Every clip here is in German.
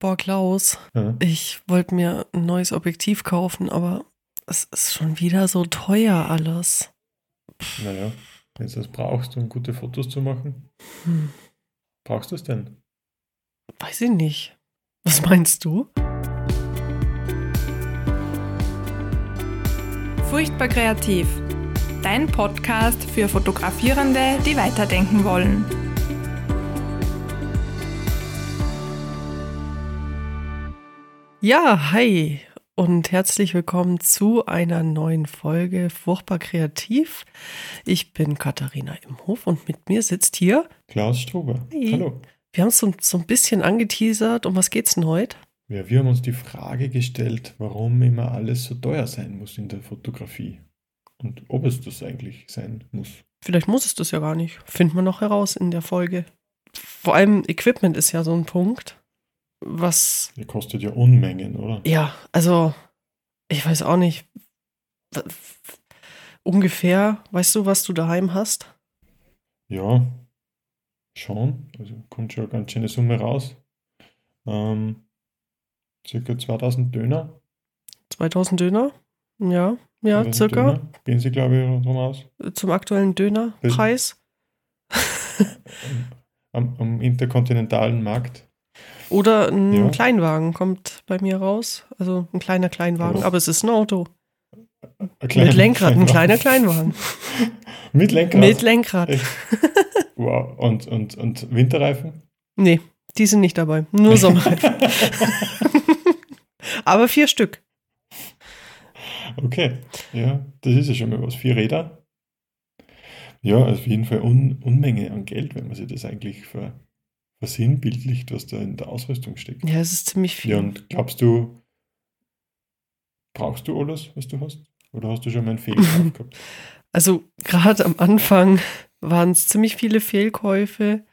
Boah, Klaus, Ja. ich wollte mir ein neues Objektiv kaufen, aber es ist schon wieder so teuer alles. Naja, wenn du das brauchst, um gute Fotos zu machen, Hm, brauchst du es denn? weiß ich nicht. Was meinst du? Furchtbar kreativ. Dein Podcast für Fotografierende, die weiterdenken wollen. Ja, hi und herzlich willkommen zu einer neuen Folge Furchtbar Kreativ. Ich bin Katharina Imhof und mit mir sitzt hier, Klaus Struber. Hi. Hallo. wir haben es so, so ein bisschen angeteasert. Um was geht's denn heute? Ja, wir haben uns die Frage gestellt, warum immer alles so teuer sein muss in der Fotografie. Und ob es das eigentlich sein muss. Vielleicht muss es das ja gar nicht. Finden wir noch heraus in der Folge. Vor allem Equipment ist ja so ein Punkt, was, Der kostet ja Unmengen, oder? ja, also, ich weiß auch nicht. Ungefähr, weißt du, was du daheim hast? Ja, schon. Also kommt schon eine ganz schöne Summe raus. Ähm, circa 2000 Döner. 2000 Döner? Ja, ja, 2000 circa. Döner. Gehen sie, glaube ich, drum aus. Zum aktuellen Dönerpreis. Am, am interkontinentalen Markt. Oder ein Ja. Kleinwagen kommt bei mir raus. Also ein kleiner Kleinwagen, Oh. aber es ist ein Auto. Ein Mit Lenkrad, ein kleiner Kleinwagen. Kleinwagen. Mit Lenkrad. Mit Lenkrad. Echt? Wow. Und, und, und Winterreifen? Nee, die sind nicht dabei. Nur Sommerreifen. aber vier Stück. Okay. Ja, das ist ja schon mal was. Vier Räder. Ja, auf jeden Fall Un Unmenge an Geld, wenn man sich das eigentlich ver versinnbildlicht, was da in der Ausrüstung steckt. Ja, es ist ziemlich viel. Ja, und glaubst du, brauchst du alles, was du hast? Oder hast du schon mal einen Fehlkauf gehabt? Also gerade am Anfang waren es ziemlich viele Fehlkäufe.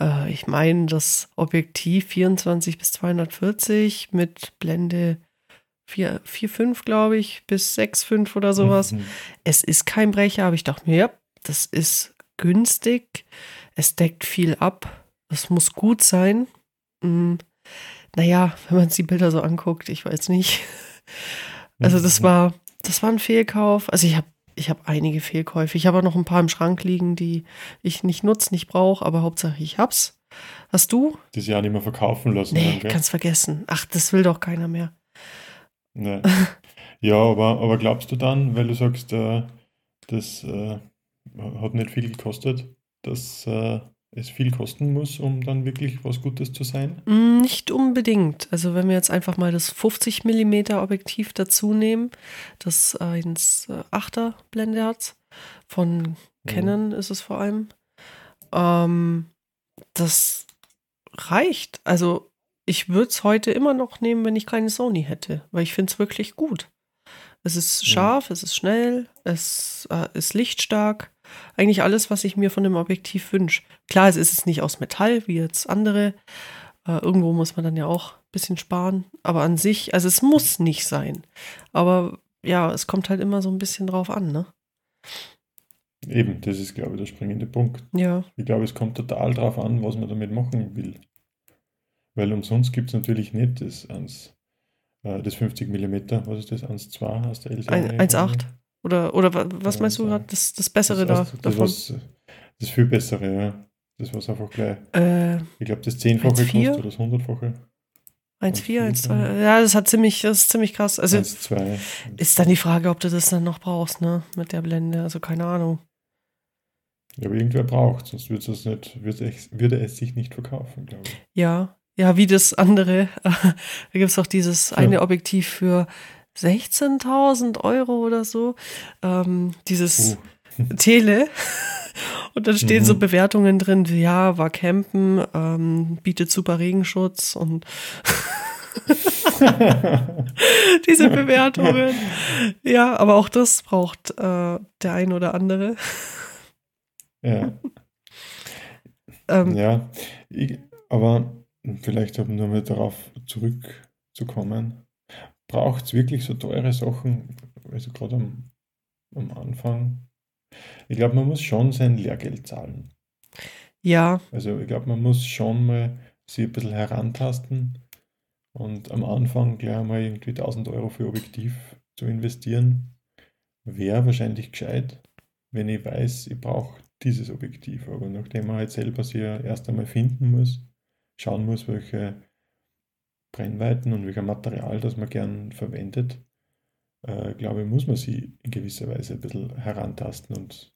Äh, ich meine, das Objektiv 24 bis 240 mit Blende 4, 4,5, glaube ich, bis 6,5 oder sowas. Mhm. Es ist kein Brecher, aber ich dachte mir, ja, das ist günstig. Es deckt viel ab. Es muss gut sein. Mm, naja, wenn man sich die Bilder so anguckt, ich weiß nicht. Also das war, das war ein Fehlkauf. Also ich habe ich hab einige Fehlkäufe. Ich habe auch noch ein paar im Schrank liegen, die ich nicht nutze, nicht brauche, aber Hauptsache ich hab's. Hast du? Das ja nicht mehr verkaufen lassen. Nee, dann, kannst vergessen. Ach, das will doch keiner mehr. Nee. Ja, aber, aber glaubst du dann, weil du sagst, äh, das äh, hat nicht viel gekostet, dass äh, es viel kosten muss, um dann wirklich was Gutes zu sein? Mm, Nicht unbedingt. Also wenn wir jetzt einfach mal das 50 mm Objektiv dazu nehmen, das 1,8er Blende hat, von Canon ist es vor allem, ähm, das reicht. Also ich würde es heute immer noch nehmen, wenn ich keine Sony hätte, weil ich finde es wirklich gut. Es ist Ja. scharf, es ist schnell, es äh, ist lichtstark. Eigentlich alles, was ich mir von dem Objektiv wünsche. Klar, es ist jetzt nicht aus Metall, wie jetzt andere. Äh, irgendwo muss man dann ja auch ein bisschen sparen. Aber an sich, also es muss nicht sein. Aber ja, es kommt halt immer so ein bisschen drauf an, ne? Eben, das ist, glaube ich, der springende Punkt. Ja. Ich glaube, es kommt total drauf an, was man damit machen will. Weil umsonst gibt es natürlich nicht das 1, äh, das 50 mm, was ist das, 1,2 hast du LCD? Ein- 1,8. Oder, oder wa- was meinst du gerade? Das, das Bessere das, da, das, was, das viel bessere, ja. Das war einfach gleich. Äh, Ich glaube, das Zehnfache 1,4? kostet oder das Hundertfache. 1,4, 1,2. Ja. Ja, das hat ziemlich, das ist ziemlich krass. Also 1,2. ist dann die Frage, ob du das dann noch brauchst, ne? Mit der Blende. Also keine Ahnung. Ja, aber irgendwer braucht, sonst würde es, nicht, würde es, würde es sich nicht verkaufen, glaube ich. Ja, ja, wie das andere. da gibt es auch dieses eine Ja. Objektiv für 16.000 Euro oder so. Ähm, dieses Uh. Tele. Und dann stehen so Mhm. Bewertungen drin, wie, ja, war campen, ähm, bietet super Regenschutz und diese Bewertungen. Ja, aber auch das braucht äh, der ein oder andere. ja. Ähm, ja, ich, aber vielleicht um nur mal darauf zurückzukommen, braucht es wirklich so teure Sachen, also gerade am, am Anfang? Ich glaube, man muss schon sein Lehrgeld zahlen. Ja, Also ich glaube, man muss schon mal sich ein bisschen herantasten Und am Anfang gleich einmal irgendwie 1000 Euro für Objektiv zu investieren, wäre wahrscheinlich gescheit, wenn ich weiß, ich brauche dieses Objektiv. Aber nachdem man halt selber sich ja erst einmal finden muss, schauen muss, welche Brennweiten und welcher Material das man gern verwendet, äh, glaube ich, muss man sie in gewisser Weise ein bisschen herantasten und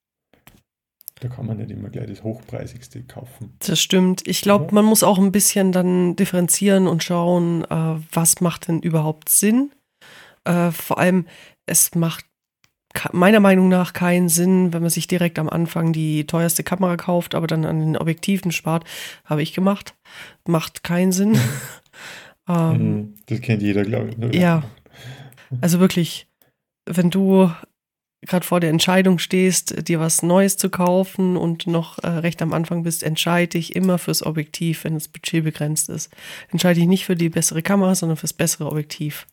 da kann man nicht immer gleich das hochpreisigste kaufen. Das stimmt. Ich glaube, ja. man muss auch ein bisschen dann differenzieren und schauen, äh, was macht denn überhaupt Sinn. Äh, vor allem, es macht meiner Meinung nach keinen Sinn, wenn man sich direkt am Anfang die teuerste Kamera kauft, aber dann an den Objektiven spart. Habe ich gemacht. Macht keinen Sinn. ähm, mhm. das kennt jeder, glaube ich. Ne? Ja. Also wirklich, wenn du gerade vor der Entscheidung stehst, dir was Neues zu kaufen und noch äh, recht am Anfang bist, entscheide dich immer fürs Objektiv, wenn das Budget begrenzt ist. Entscheide dich nicht für die bessere Kamera, sondern fürs bessere Objektiv.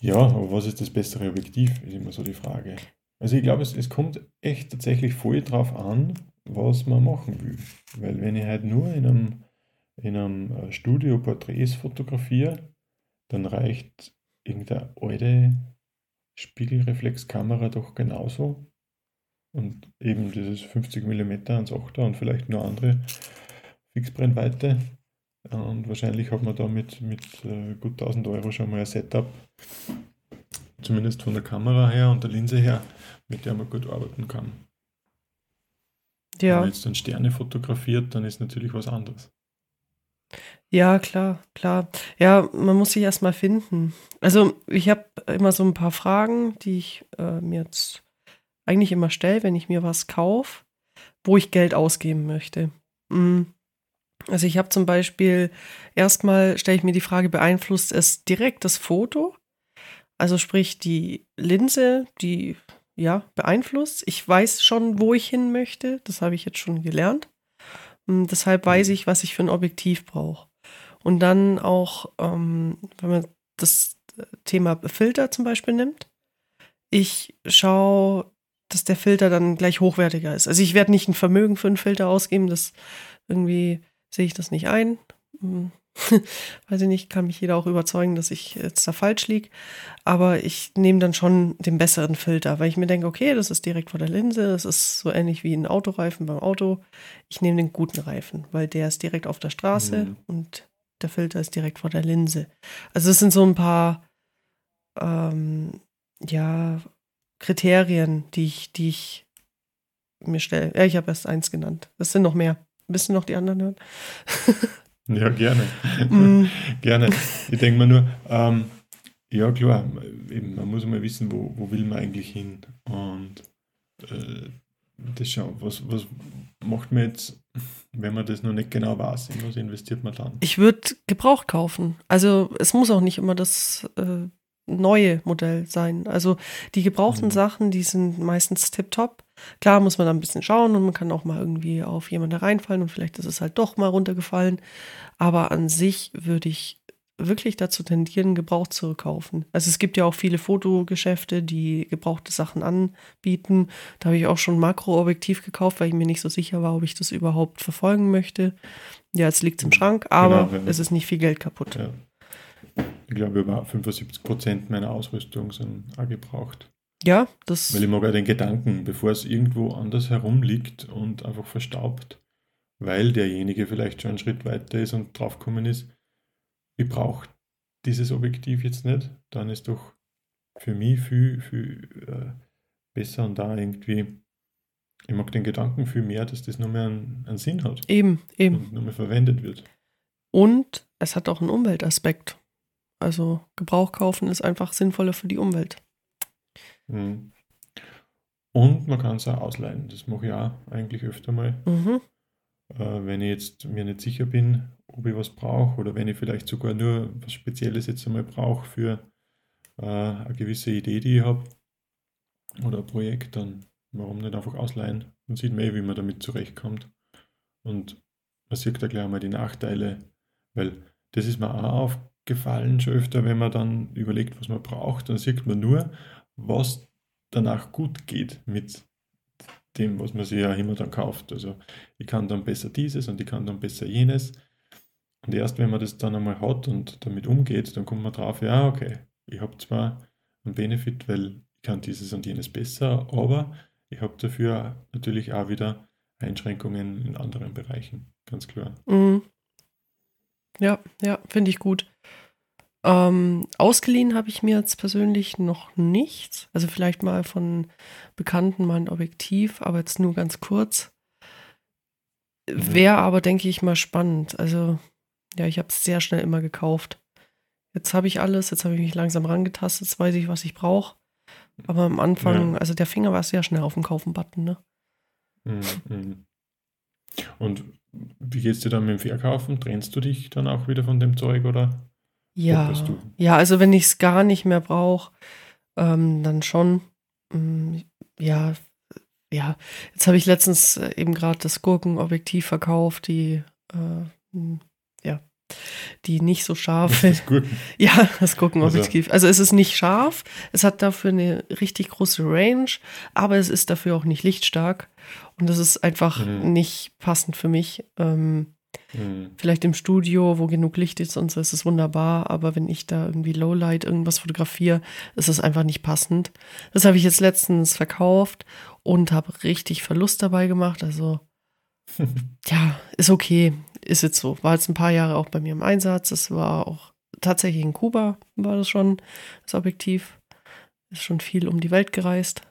Ja, aber was ist das bessere Objektiv, ist immer so die Frage. Also ich glaube, es, es kommt echt tatsächlich voll drauf an, was man machen will. Weil wenn ich halt nur in einem, in einem äh, Studio Porträts fotografiere, dann reicht irgendeine alte Spiegelreflexkamera doch genauso. Und eben dieses 50 mm ans 8er und vielleicht nur andere Fixbrennweite. Und wahrscheinlich hat man da mit, mit äh, gut 1000 Euro schon mal ein Setup, zumindest von der Kamera her und der Linse her, mit der man gut arbeiten kann. Ja. Wenn man jetzt dann Sterne fotografiert, dann ist natürlich was anderes. Ja, klar, klar. Ja, man muss sich erstmal finden. Also, ich habe immer so ein paar Fragen, die ich äh, mir jetzt eigentlich immer stelle, wenn ich mir was kaufe, wo ich Geld ausgeben möchte. Mhm. Also, ich habe zum Beispiel erstmal stelle ich mir die Frage, beeinflusst es direkt das Foto? Also, sprich, die Linse, die ja beeinflusst. Ich weiß schon, wo ich hin möchte. Das habe ich jetzt schon gelernt. Und deshalb weiß ich, was ich für ein Objektiv brauche. Und dann auch, ähm, wenn man das Thema Filter zum Beispiel nimmt, ich schaue, dass der Filter dann gleich hochwertiger ist. Also ich werde nicht ein Vermögen für einen Filter ausgeben, das irgendwie sehe ich das nicht ein. Weiß ich nicht, kann mich jeder auch überzeugen, dass ich jetzt da falsch liege. Aber ich nehme dann schon den besseren Filter, weil ich mir denke, okay, das ist direkt vor der Linse, das ist so ähnlich wie ein Autoreifen beim Auto. Ich nehme den guten Reifen, weil der ist direkt auf der Straße mhm. und der Filter ist direkt vor der Linse. Also es sind so ein paar ähm, ja, Kriterien, die ich, die ich mir stelle. Ja, ich habe erst eins genannt. Das sind noch mehr. Wissen noch die anderen hören? Ja, gerne. Mm. gerne. Ich denke mir nur, ähm, ja klar, eben, man muss mal wissen, wo, wo will man eigentlich hin. Und äh, das schauen, was, was macht man jetzt, wenn man das noch nicht genau weiß, in was investiert man dann? Ich würde Gebrauch kaufen. Also es muss auch nicht immer das äh, neue Modell sein. Also die gebrauchten mhm. Sachen, die sind meistens tipptopp. Klar muss man da ein bisschen schauen und man kann auch mal irgendwie auf jemanden reinfallen und vielleicht ist es halt doch mal runtergefallen. Aber an sich würde ich wirklich dazu tendieren, gebraucht zu kaufen. Also es gibt ja auch viele Fotogeschäfte, die gebrauchte Sachen anbieten. Da habe ich auch schon Makroobjektiv gekauft, weil ich mir nicht so sicher war, ob ich das überhaupt verfolgen möchte. Ja, es liegt im Schrank, aber genau, es ist nicht viel Geld kaputt. Ja. Ich glaube, über 75 Prozent meiner Ausrüstung sind auch gebraucht. Ja, das. Weil ich mag auch den Gedanken, bevor es irgendwo anders herumliegt und einfach verstaubt, weil derjenige vielleicht schon einen Schritt weiter ist und draufgekommen ist, ich brauche dieses Objektiv jetzt nicht, dann ist doch für mich viel, viel äh, besser und da irgendwie, ich mag den Gedanken viel mehr, dass das nur mehr einen, einen Sinn hat. Eben, eben. Und nur mehr verwendet wird. Und es hat auch einen Umweltaspekt. Also Gebrauch kaufen ist einfach sinnvoller für die Umwelt. Mhm. Und man kann es auch ausleihen. Das mache ich auch eigentlich öfter mal. Mhm. Äh, wenn ich jetzt mir nicht sicher bin, ob ich was brauche oder wenn ich vielleicht sogar nur was Spezielles jetzt einmal brauche für äh, eine gewisse Idee, die ich habe oder ein Projekt, dann warum nicht einfach ausleihen? Dann sieht man eh, wie man damit zurechtkommt. Und man sieht da gleich mal die Nachteile, weil das ist mir auch aufgefallen schon öfter, wenn man dann überlegt, was man braucht, dann sieht man nur, was danach gut geht mit dem, was man sich ja immer dann kauft. Also ich kann dann besser dieses und ich kann dann besser jenes. Und erst wenn man das dann einmal hat und damit umgeht, dann kommt man drauf, ja, okay, ich habe zwar einen Benefit, weil ich kann dieses und jenes besser, aber ich habe dafür natürlich auch wieder Einschränkungen in anderen Bereichen, ganz klar. Mhm. Ja, ja, finde ich gut. Ähm, ausgeliehen habe ich mir jetzt persönlich noch nichts. Also vielleicht mal von Bekannten mal ein Objektiv, aber jetzt nur ganz kurz. Mhm. Wäre aber, denke ich, mal spannend. Also, ja, ich habe es sehr schnell immer gekauft. Jetzt habe ich alles, jetzt habe ich mich langsam rangetastet, jetzt weiß ich, was ich brauche. Aber am Anfang, Ja. also der Finger war sehr schnell auf dem Kaufen-Button, ne? Mhm, mhm. Und wie geht's dir dann mit dem Verkaufen? Trennst du dich dann auch wieder von dem Zeug oder? Ja, ja, also wenn ich es gar nicht mehr brauche, ähm, dann schon. Mm, ja, ja. Jetzt habe ich letztens äh, eben gerade das Gurkenobjektiv verkauft, die, äh, mm, ja, die nicht so scharf ist. Ja, das Gurkenobjektiv. Also, es ist nicht scharf, es hat dafür eine richtig große Range, aber es ist dafür auch nicht lichtstark. Und das ist einfach Mhm. nicht passend für mich. Ähm, Mhm. vielleicht im Studio, wo genug Licht ist und so, ist es wunderbar, aber wenn ich da irgendwie Lowlight irgendwas fotografiere, ist es einfach nicht passend. Das habe ich jetzt letztens verkauft und habe richtig Verlust dabei gemacht. Also, ja, ist okay. Ist jetzt so. War jetzt ein paar Jahre auch bei mir im Einsatz. Es war auch tatsächlich in Kuba, war das schon, das Objektiv. Ist schon viel um die Welt gereist.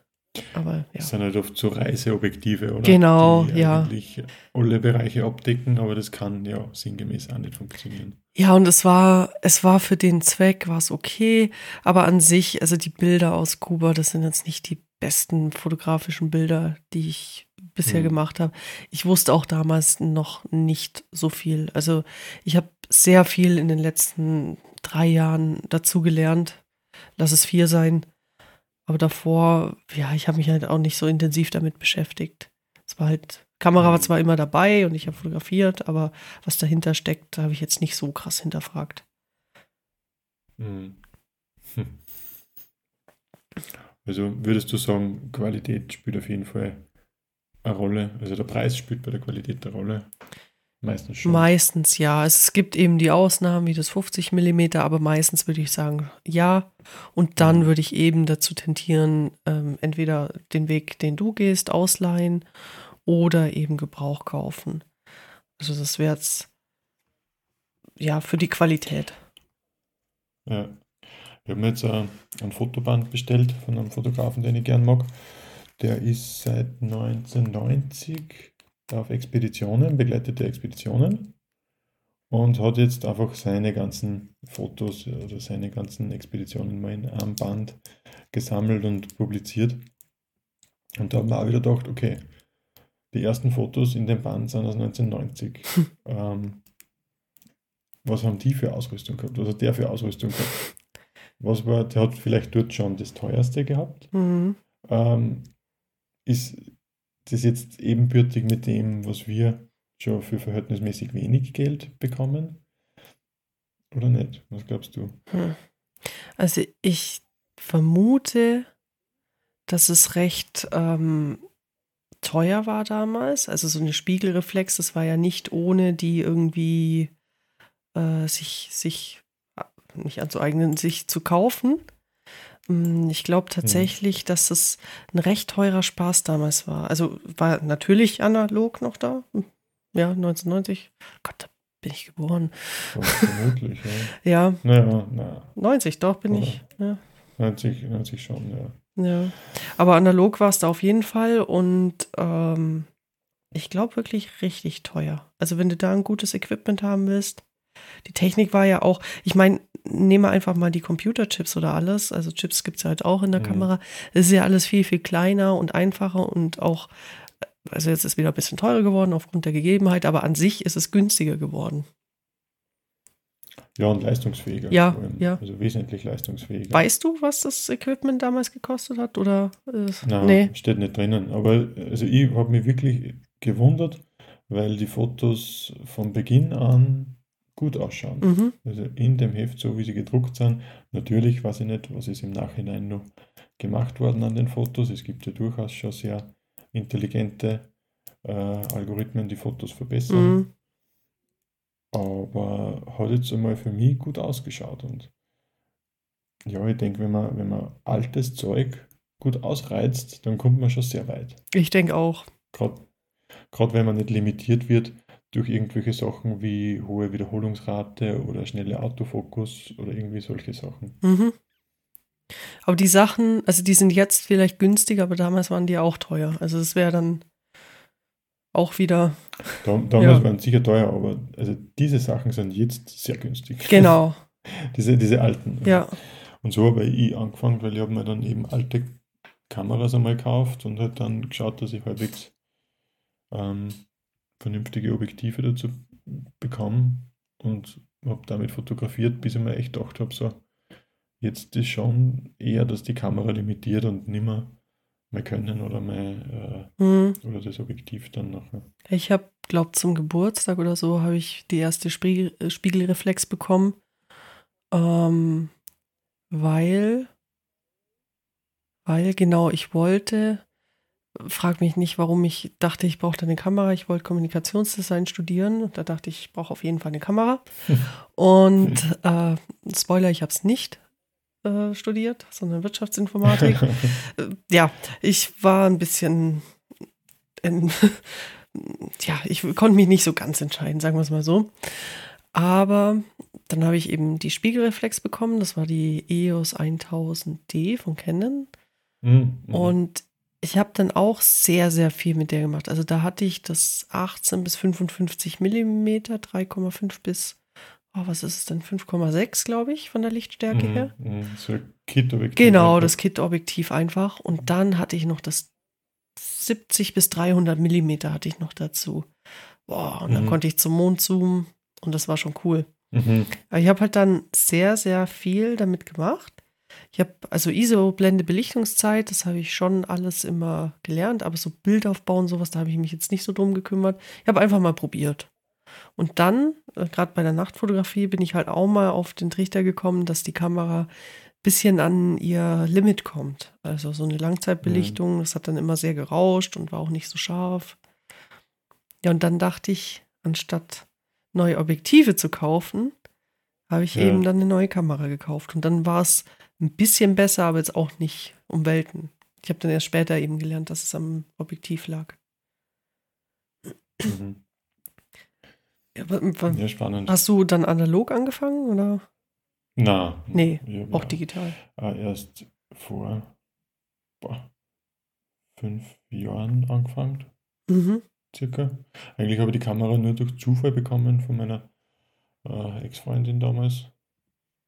Aber ja. Das sind halt oft so Reiseobjektive, oder? Genau, Die ja. eigentlich alle Bereiche abdecken, aber das kann ja sinngemäß auch nicht funktionieren. Ja, und es war, es war für den Zweck, war es okay, aber an sich, also die Bilder aus Kuba, das sind jetzt nicht die besten fotografischen Bilder, die ich bisher Hm. gemacht habe. Ich wusste auch damals noch nicht so viel. Also ich habe sehr viel in den letzten drei Jahren dazu gelernt. Lass es vier sein. Aber davor, ja, ich habe mich halt auch nicht so intensiv damit beschäftigt. Es war halt, Kamera war Hm. zwar immer dabei und ich habe fotografiert, aber was dahinter steckt, habe ich jetzt nicht so krass hinterfragt. Mhm. Hm. Also würdest du sagen, Qualität spielt auf jeden Fall eine Rolle? Also der Preis spielt bei der Qualität eine Rolle? Meistens schon. Meistens ja. Es gibt eben die Ausnahmen wie das 50 mm, aber meistens würde ich sagen ja. Und dann Mhm. würde ich eben dazu tendieren, ähm, entweder den Weg, den du gehst, ausleihen oder eben Gebrauch kaufen. Also das wäre jetzt ja für die Qualität. Ja. Ich habe mir jetzt äh, ein Fotoband bestellt von einem Fotografen, den ich gern mag. Der ist seit 1990 auf Expeditionen, begleitete Expeditionen und hat jetzt einfach seine ganzen Fotos oder seine ganzen Expeditionen mal in einem Band gesammelt und publiziert. Und da haben wir auch wieder gedacht, okay, die ersten Fotos in dem Band sind aus 1990. ähm, was haben die für Ausrüstung gehabt? Was hat der für Ausrüstung gehabt? Was war, der hat vielleicht dort schon das teuerste gehabt. Mhm. Ähm, ist das jetzt ebenbürtig mit dem, was wir schon für verhältnismäßig wenig Geld bekommen? Oder nicht? Was glaubst du? Hm. Also ich vermute, dass es recht ähm, teuer war damals. Also so eine Spiegelreflex, das war ja nicht ohne die irgendwie äh, sich, sich nicht anzueignen, sich zu kaufen. Mm, Ich glaube tatsächlich, dass es ein recht teurer Spaß damals war. Also war natürlich analog noch da. Ja, 1990. Gott, da bin ich geboren. Vermutlich, ja. Ja, Naja, na, 90, doch bin Oder? ich. Ja. 90, 90 schon, ja. Ja, aber analog war es da auf jeden Fall und ähm, ich glaube wirklich richtig teuer. Also wenn du da ein gutes Equipment haben willst, die Technik war ja auch, ich meine, nehme einfach mal die Computerchips oder alles, also Chips gibt es ja halt auch in der Mhm. Kamera, es ist ja alles viel, viel kleiner und einfacher und auch, also jetzt ist wieder ein bisschen teurer geworden aufgrund der Gegebenheit, aber an sich ist es günstiger geworden. Ja, und leistungsfähiger. Ja, ja. Also wesentlich leistungsfähiger. Weißt du, was das Equipment damals gekostet hat oder? Äh, Nein, nee. steht nicht drinnen. Aber also ich habe mich wirklich gewundert, weil die Fotos von Beginn an gut ausschauen. Mhm. Also in dem Heft, so wie sie gedruckt sind. Natürlich weiß ich nicht, was ist im Nachhinein noch gemacht worden an den Fotos. Es gibt ja durchaus schon sehr intelligente äh, Algorithmen, die Fotos verbessern. Mhm. Aber hat jetzt einmal für mich gut ausgeschaut. Und ja, ich denke, wenn man, wenn man altes Zeug gut ausreizt, dann kommt man schon sehr weit. Ich denke auch. Gerade wenn man nicht limitiert wird durch irgendwelche Sachen wie hohe Wiederholungsrate oder schnelle Autofokus oder irgendwie solche Sachen. Mhm. Aber die Sachen, also die sind jetzt vielleicht günstiger, aber damals waren die auch teuer. Also es wäre dann auch wieder. Da, damals ja. waren sicher teuer, aber also diese Sachen sind jetzt sehr günstig. Genau. diese, diese alten. Ja. Und so habe ich angefangen, weil ich habe mir dann eben alte Kameras einmal gekauft und halt dann geschaut, dass ich halbwegs ähm, vernünftige Objektive dazu bekomme und habe damit fotografiert, bis ich mir echt gedacht habe, so, jetzt ist schon eher, dass die Kamera limitiert und nicht mehr mehr können oder mehr äh, mhm. oder das Objektiv dann nachher. Ich habe, glaube zum Geburtstag oder so habe ich die erste Spiegel, äh, Spiegelreflex bekommen, ähm, weil, weil genau ich wollte, frag mich nicht, warum ich dachte, ich brauche eine Kamera. Ich wollte Kommunikationsdesign studieren und da dachte ich, ich brauche auf jeden Fall eine Kamera. und äh, Spoiler, ich habe es nicht äh, studiert, sondern Wirtschaftsinformatik. Ja, ich war ein bisschen, in, ja, ich konnte mich nicht so ganz entscheiden, sagen wir es mal so. Aber dann habe ich eben die Spiegelreflex bekommen. Das war die EOS 1000D von Canon. Mhm. Und ich habe dann auch sehr, sehr viel mit der gemacht. Also da hatte ich das 18 bis 55 Millimeter, 3,5 bis oh, was ist es denn, 5,6, glaube ich, von der Lichtstärke mhm, her. Mhm, so Kit-Objektiv. Genau, das Kit-Objektiv einfach. Und dann hatte ich noch das 70 bis 300 Millimeter hatte ich noch dazu. Boah, und dann mhm. konnte ich zum Mond zoomen und das war schon cool. Mhm. Aber ich habe halt dann sehr, sehr viel damit gemacht. Ich habe also ISO-Blende Belichtungszeit, das habe ich schon alles immer gelernt, aber so Bild aufbauen, sowas, da habe ich mich jetzt nicht so drum gekümmert. Ich habe einfach mal probiert. Und dann, äh, gerade bei der Nachtfotografie, bin ich halt auch mal auf den Trichter gekommen, dass die Kamera ein bisschen an ihr Limit kommt. Also so eine Langzeitbelichtung, mhm. das hat dann immer sehr gerauscht und war auch nicht so scharf. Ja, und dann dachte ich, anstatt neue Objektive zu kaufen, habe ich ja. eben dann eine neue Kamera gekauft. Und dann war es ein bisschen besser, aber jetzt auch nicht um Welten. Ich habe dann erst später eben gelernt, dass es am Objektiv lag. Mhm. Ja, ja, spannend. Hast du dann analog angefangen oder? Na. Nee, auch ja, digital. Äh, erst vor boah, fünf Jahren angefangen. Mhm. Circa. Eigentlich habe ich die Kamera nur durch Zufall bekommen von meiner äh, Ex-Freundin damals.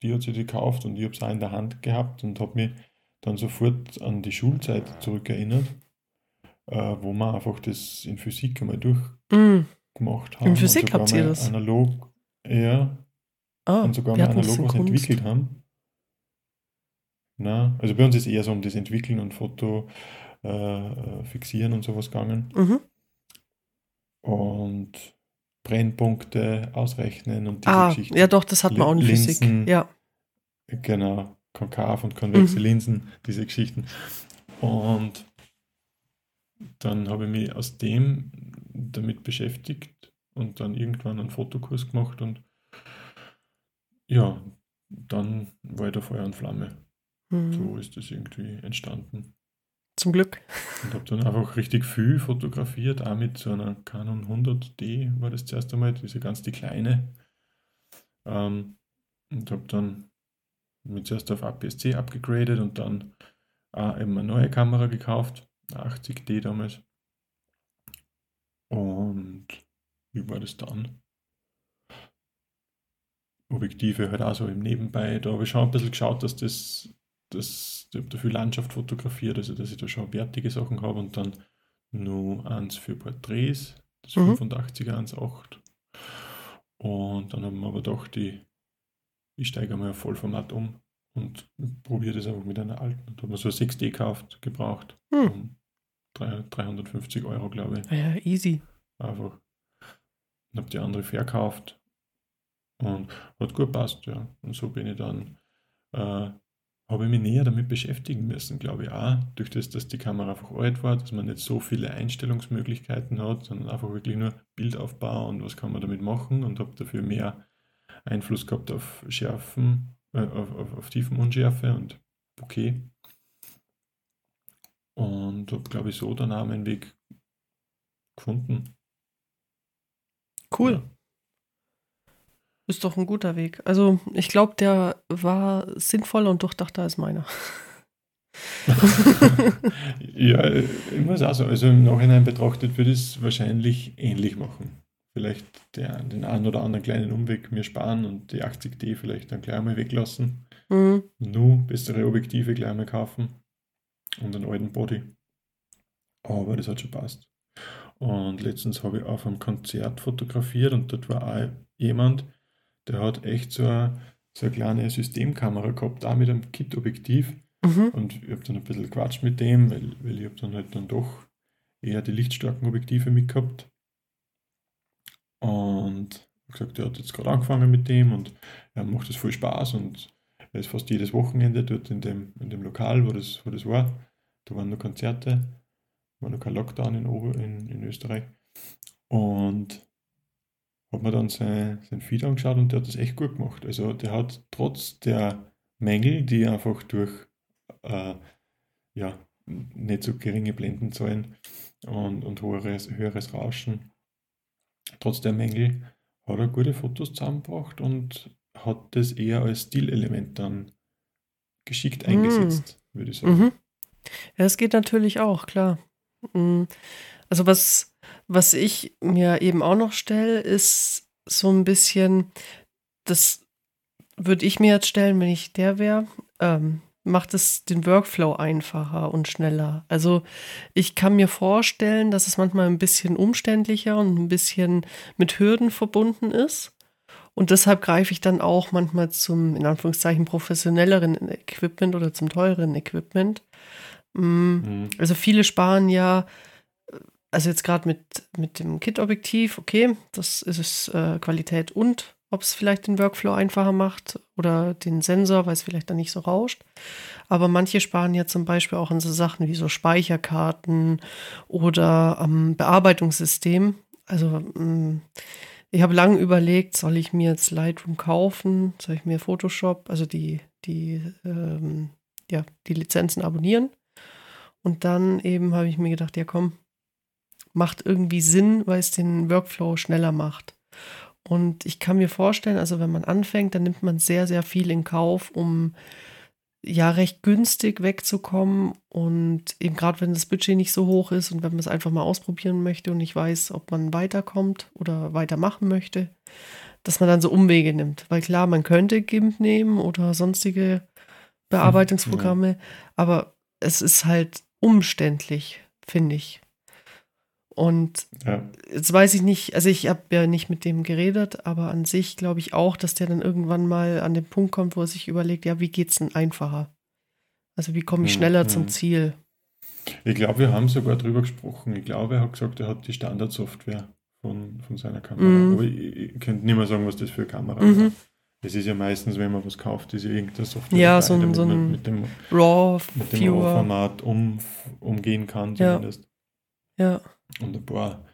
Die hat sie die gekauft und ich habe es auch in der Hand gehabt und habe mich dann sofort an die Schulzeit zurückerinnert, äh, wo man einfach das in Physik einmal durch. Mhm gemacht haben. In Physik habt ihr das? Analog, ja. Ah, und sogar mal analog was entwickelt haben. Na, also bei uns ist eher so um das Entwickeln und Foto äh, äh, fixieren und sowas gegangen. Mhm. Und Brennpunkte ausrechnen und diese ah, Geschichten. Ja, doch, das hat man auch in Physik. Ja. Genau, konkav und konvexe mhm. Linsen, diese Geschichten. Und dann habe ich mich aus dem damit beschäftigt und dann irgendwann einen Fotokurs gemacht und ja, dann war ich da Feuer und Flamme. Mhm. So ist das irgendwie entstanden. Zum Glück. Und habe dann einfach richtig viel fotografiert, auch mit so einer Canon 100D war das zuerst einmal, diese ganz die kleine. Ähm, und habe dann mit zuerst auf APS-C abgegradet und dann auch eben eine neue Kamera gekauft, 80D damals. Und wie war das dann? Objektive halt auch so im Nebenbei. Da habe ich schon ein bisschen geschaut, dass das, das ich habe da viel Landschaft fotografiert, also dass ich da schon wertige Sachen habe und dann nur eins für Porträts, das mhm. 85er 1.8. Und dann haben wir aber gedacht, die, ich steige einmal auf Vollformat um und probiere das einfach mit einer alten. Und da haben wir so ein 6D gekauft, gebraucht. Mhm. Um 350 Euro, glaube ich. Ja, easy. Einfach. Und habe die andere verkauft. Und hat gut passt, ja. Und so bin ich dann, äh, habe ich mich näher damit beschäftigen müssen, glaube ich auch, durch das, dass die Kamera einfach alt war, dass man nicht so viele Einstellungsmöglichkeiten hat, sondern einfach wirklich nur Bildaufbau und was kann man damit machen und habe dafür mehr Einfluss gehabt auf Schärfen, äh, auf, auf, auf Tiefenunschärfe und Bokeh. Und habe, glaube ich, so dann auch meinen Weg gefunden. Cool. Ja. Ist doch ein guter Weg. Also ich glaube, der war sinnvoller und durchdachter als meiner. ja, ich muss auch sagen, also im Nachhinein betrachtet würde ich es wahrscheinlich ähnlich machen. Vielleicht der, den einen oder anderen kleinen Umweg mir sparen und die 80D vielleicht dann gleich einmal weglassen. Mhm. Nur bessere Objektive gleich einmal kaufen und einen alten Body. Aber das hat schon passt. Und letztens habe ich auf einem Konzert fotografiert und dort war auch jemand, der hat echt so eine, so eine kleine Systemkamera gehabt, auch mit einem Kit-Objektiv. Mhm. Und ich habe dann ein bisschen gequatscht mit dem, weil, weil ich habe dann halt dann doch eher die lichtstarken Objektive mitgehabt. Und gesagt, er hat jetzt gerade angefangen mit dem und er macht das voll Spaß und er ist fast jedes Wochenende dort in dem, in dem Lokal, wo das, wo das war. Da waren nur Konzerte, war noch kein Lockdown in, Ober in, in Österreich. Und habe mir dann sein, sein Feed angeschaut und der hat das echt gut gemacht. Also der hat trotz der Mängel, die einfach durch äh, ja, nicht so geringe Blendenzahlen und, und höheres, höheres Rauschen, trotz der Mängel hat er gute Fotos zusammengebracht und hat das eher als Stilelement dann geschickt mm. eingesetzt, mm. würde ich sagen. Mhm. Ja, es geht natürlich auch, klar. Mm. Also was was ich mir eben auch noch stelle, ist so ein bisschen, das würde ich mir jetzt stellen, wenn ich der wäre, ähm, macht es den Workflow einfacher und schneller. Also ich kann mir vorstellen, dass es manchmal ein bisschen umständlicher und ein bisschen mit Hürden verbunden ist. Und deshalb greife ich dann auch manchmal zum, in Anführungszeichen, professionelleren Equipment oder zum teureren Equipment. Mm, mhm. Also viele sparen ja also jetzt gerade mit, mit dem Kit-Objektiv, okay, das ist es äh, Qualität und ob es vielleicht den Workflow einfacher macht oder den Sensor, weil es vielleicht dann nicht so rauscht. Aber manche sparen ja zum Beispiel auch in so Sachen wie so Speicherkarten oder am ähm, Bearbeitungssystem. Also mh, mm, ich habe lange überlegt, soll ich mir jetzt Lightroom kaufen, soll ich mir Photoshop, also die, die, ähm, ja, die Lizenzen abonnieren. Und dann eben habe ich mir gedacht, ja komm, macht irgendwie Sinn, weil es den Workflow schneller macht. Und ich kann mir vorstellen, also wenn man anfängt, dann nimmt man sehr, sehr viel in Kauf, um ja recht günstig wegzukommen. Und eben gerade wenn das Budget nicht so hoch ist und wenn man es einfach mal ausprobieren möchte und nicht weiß, ob man weiterkommt oder weitermachen möchte, dass man dann so Umwege nimmt. Weil klar, man könnte GIMP nehmen oder sonstige Bearbeitungsprogramme, ja. aber es ist halt umständlich, finde ich. Und ja. jetzt weiß ich nicht, also ich habe ja nicht mit dem geredet, aber an sich glaube ich auch, dass der dann irgendwann mal an den Punkt kommt, wo er sich überlegt, ja, wie geht es denn einfacher? Also wie komme ich schneller mhm. zum Ziel? Ich glaube, wir haben sogar drüber gesprochen. Ich glaube, er hat gesagt, er hat die Standardsoftware von, von seiner Kamera. Mhm. Aber ich, ich, könnte nicht mehr sagen, was das für eine Kamera mhm. war. Es ist ja meistens, wenn man was kauft, ist ja irgendeine Software, ja, so ein, so ein mit dem RAW-Format RAW um, umgehen kann, zumindest. Ja. ja und ein paar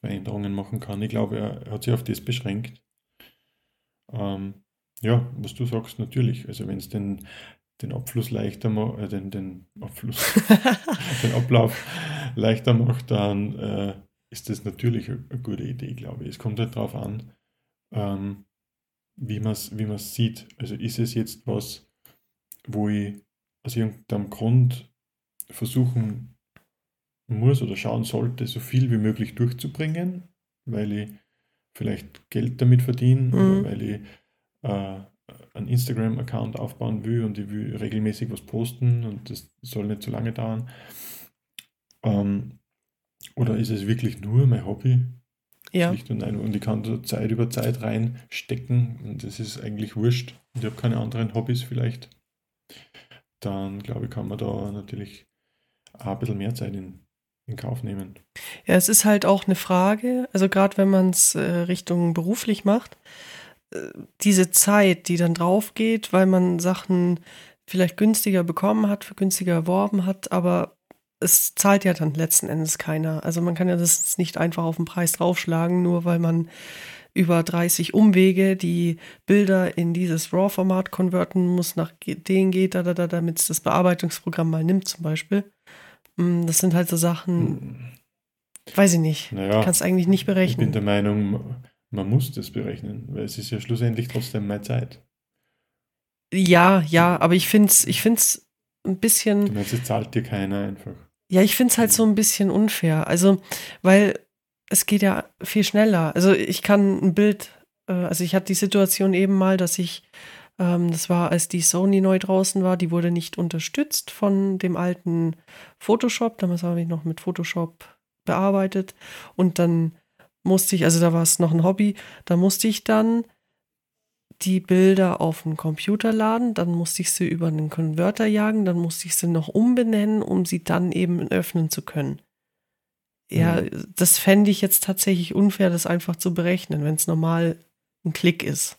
Veränderungen machen kann. Ich glaube, er, hat sich auf das beschränkt. Ähm, ja, was du sagst, natürlich. Also wenn es den, den Abfluss leichter macht, äh, den, den Abfluss, den Ablauf leichter macht, dann äh, ist das natürlich eine, gute Idee, glaube ich. Es kommt halt darauf an, ähm, wie man es wie sieht. Also ist es jetzt was, wo ich aus irgendeinem Grund versuchen muss oder schauen sollte, so viel wie möglich durchzubringen, weil ich vielleicht Geld damit verdiene mhm. oder weil ich äh, einen Instagram-Account aufbauen will und ich will regelmäßig was posten und das soll nicht zu lange dauern. Ähm, oder ist es wirklich nur mein Hobby? Ja. Und, und ich kann da Zeit über Zeit reinstecken und das ist eigentlich wurscht und ich habe keine anderen Hobbys vielleicht. Dann glaube ich, kann man da natürlich auch ein bisschen mehr Zeit in, in Kauf nehmen. Ja, es ist halt auch eine Frage, also gerade wenn man es äh, Richtung beruflich macht, äh, diese Zeit, die dann drauf geht, weil man Sachen vielleicht günstiger bekommen hat, für günstiger erworben hat, aber es zahlt ja dann letzten Endes keiner. Also man kann ja das nicht einfach auf den Preis draufschlagen, nur weil man über 30 Umwege die Bilder in dieses RAW-Format konverten muss, nach denen geht, da, da, da, damit es das Bearbeitungsprogramm mal nimmt zum Beispiel. Mm, das sind halt so Sachen, weiß ich nicht. Naja, kannst eigentlich nicht berechnen. Ich bin der Meinung, man muss das berechnen, weil es ist ja schlussendlich trotzdem meine Zeit. Ja, ja, aber ich finde es ich find's ein bisschen. Du meinst, es zahlt dir keiner einfach. Ja, ich finde es halt so ein bisschen unfair. Also, weil es geht ja viel schneller. Also ich kann ein Bild, äh, also ich hatte die Situation eben mal, dass ich, ähm, das war, als die Sony neu draußen war, die wurde nicht unterstützt von dem alten Photoshop. Damals habe ich noch mit Photoshop bearbeitet. Und dann musste ich, also da war es noch ein Hobby, da musste ich dann die Bilder auf den Computer laden, dann musste ich sie über einen Konverter jagen, dann musste ich sie noch umbenennen, um sie dann eben öffnen zu können. Ja, mhm. das fände ich jetzt tatsächlich unfair, das einfach zu berechnen, wenn es normal ein Klick ist.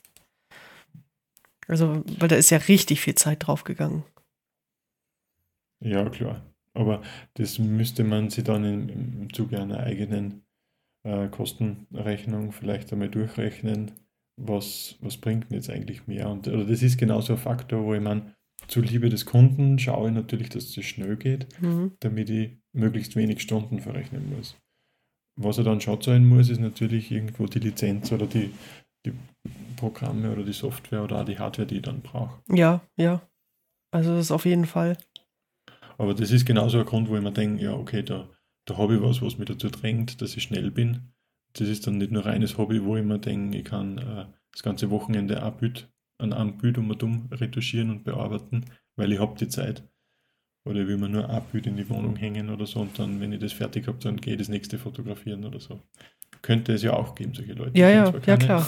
Also, weil da ist ja richtig viel Zeit drauf gegangen. Ja, klar. Aber das müsste man sich dann im, im Zuge einer eigenen äh, Kostenrechnung vielleicht einmal durchrechnen was, was bringt denn jetzt eigentlich mehr? Und oder das ist genauso ein Faktor, wo ich meine, zuliebe des Kunden schaue ich natürlich, dass es schnell geht, mhm. damit ich möglichst wenig Stunden verrechnen muss. Was er dann schon sein muss, ist natürlich irgendwo die Lizenz oder die Programme oder die Software oder auch die Hardware, die ich dann brauche. Ja, ja. Also das ist auf jeden Fall. Aber das ist genauso ein Grund, wo ich mir denke, ja, okay, da, da habe ich was, was mich dazu drängt, dass ich schnell bin das ist dann nicht nur reines Hobby, wo ich mir denke, ich kann äh, das ganze Wochenende ein Bild, an einem Bild um und um retuschieren und bearbeiten, weil ich habe die Zeit. Oder ich will mir nur ein Bild in die Wohnung hängen oder so und dann, wenn ich das fertig habe, dann gehe ich das nächste fotografieren oder so. Könnte es ja auch geben, solche Leute. Ja, ja, ja, klar.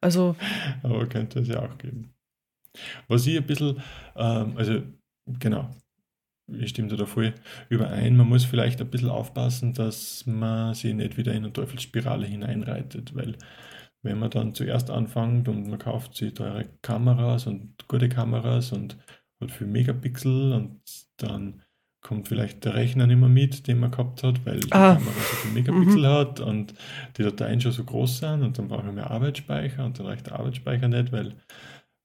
Also. Aber könnte es ja auch geben. Was ich ein bisschen, ähm, also genau, ich stimme da voll überein. Man muss vielleicht ein bisschen aufpassen, dass man sich nicht wieder in eine Teufelsspirale hineinreitet, weil wenn man dann zuerst anfängt und man kauft sich teure Kameras und gute Kameras und hat viel Megapixel und dann kommt vielleicht der Rechner nicht mehr mit, den man gehabt hat, weil die ah. Kamera so viel Megapixel mhm. hat und die Dateien schon so groß sind und dann brauche ich mehr Arbeitsspeicher und dann reicht der Arbeitsspeicher nicht, weil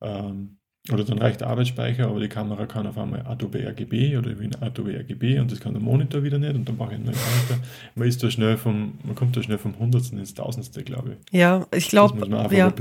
ähm, oder dann reicht der Arbeitsspeicher, aber die Kamera kann auf einmal Adobe RGB oder wie ein Adobe RGB und das kann der Monitor wieder nicht und dann brauche ich einen neuen Monitor. Man ist da schnell vom, man kommt da schnell vom Hundertsten ins Tausendste, glaube ich. Ja, ich glaube, ja.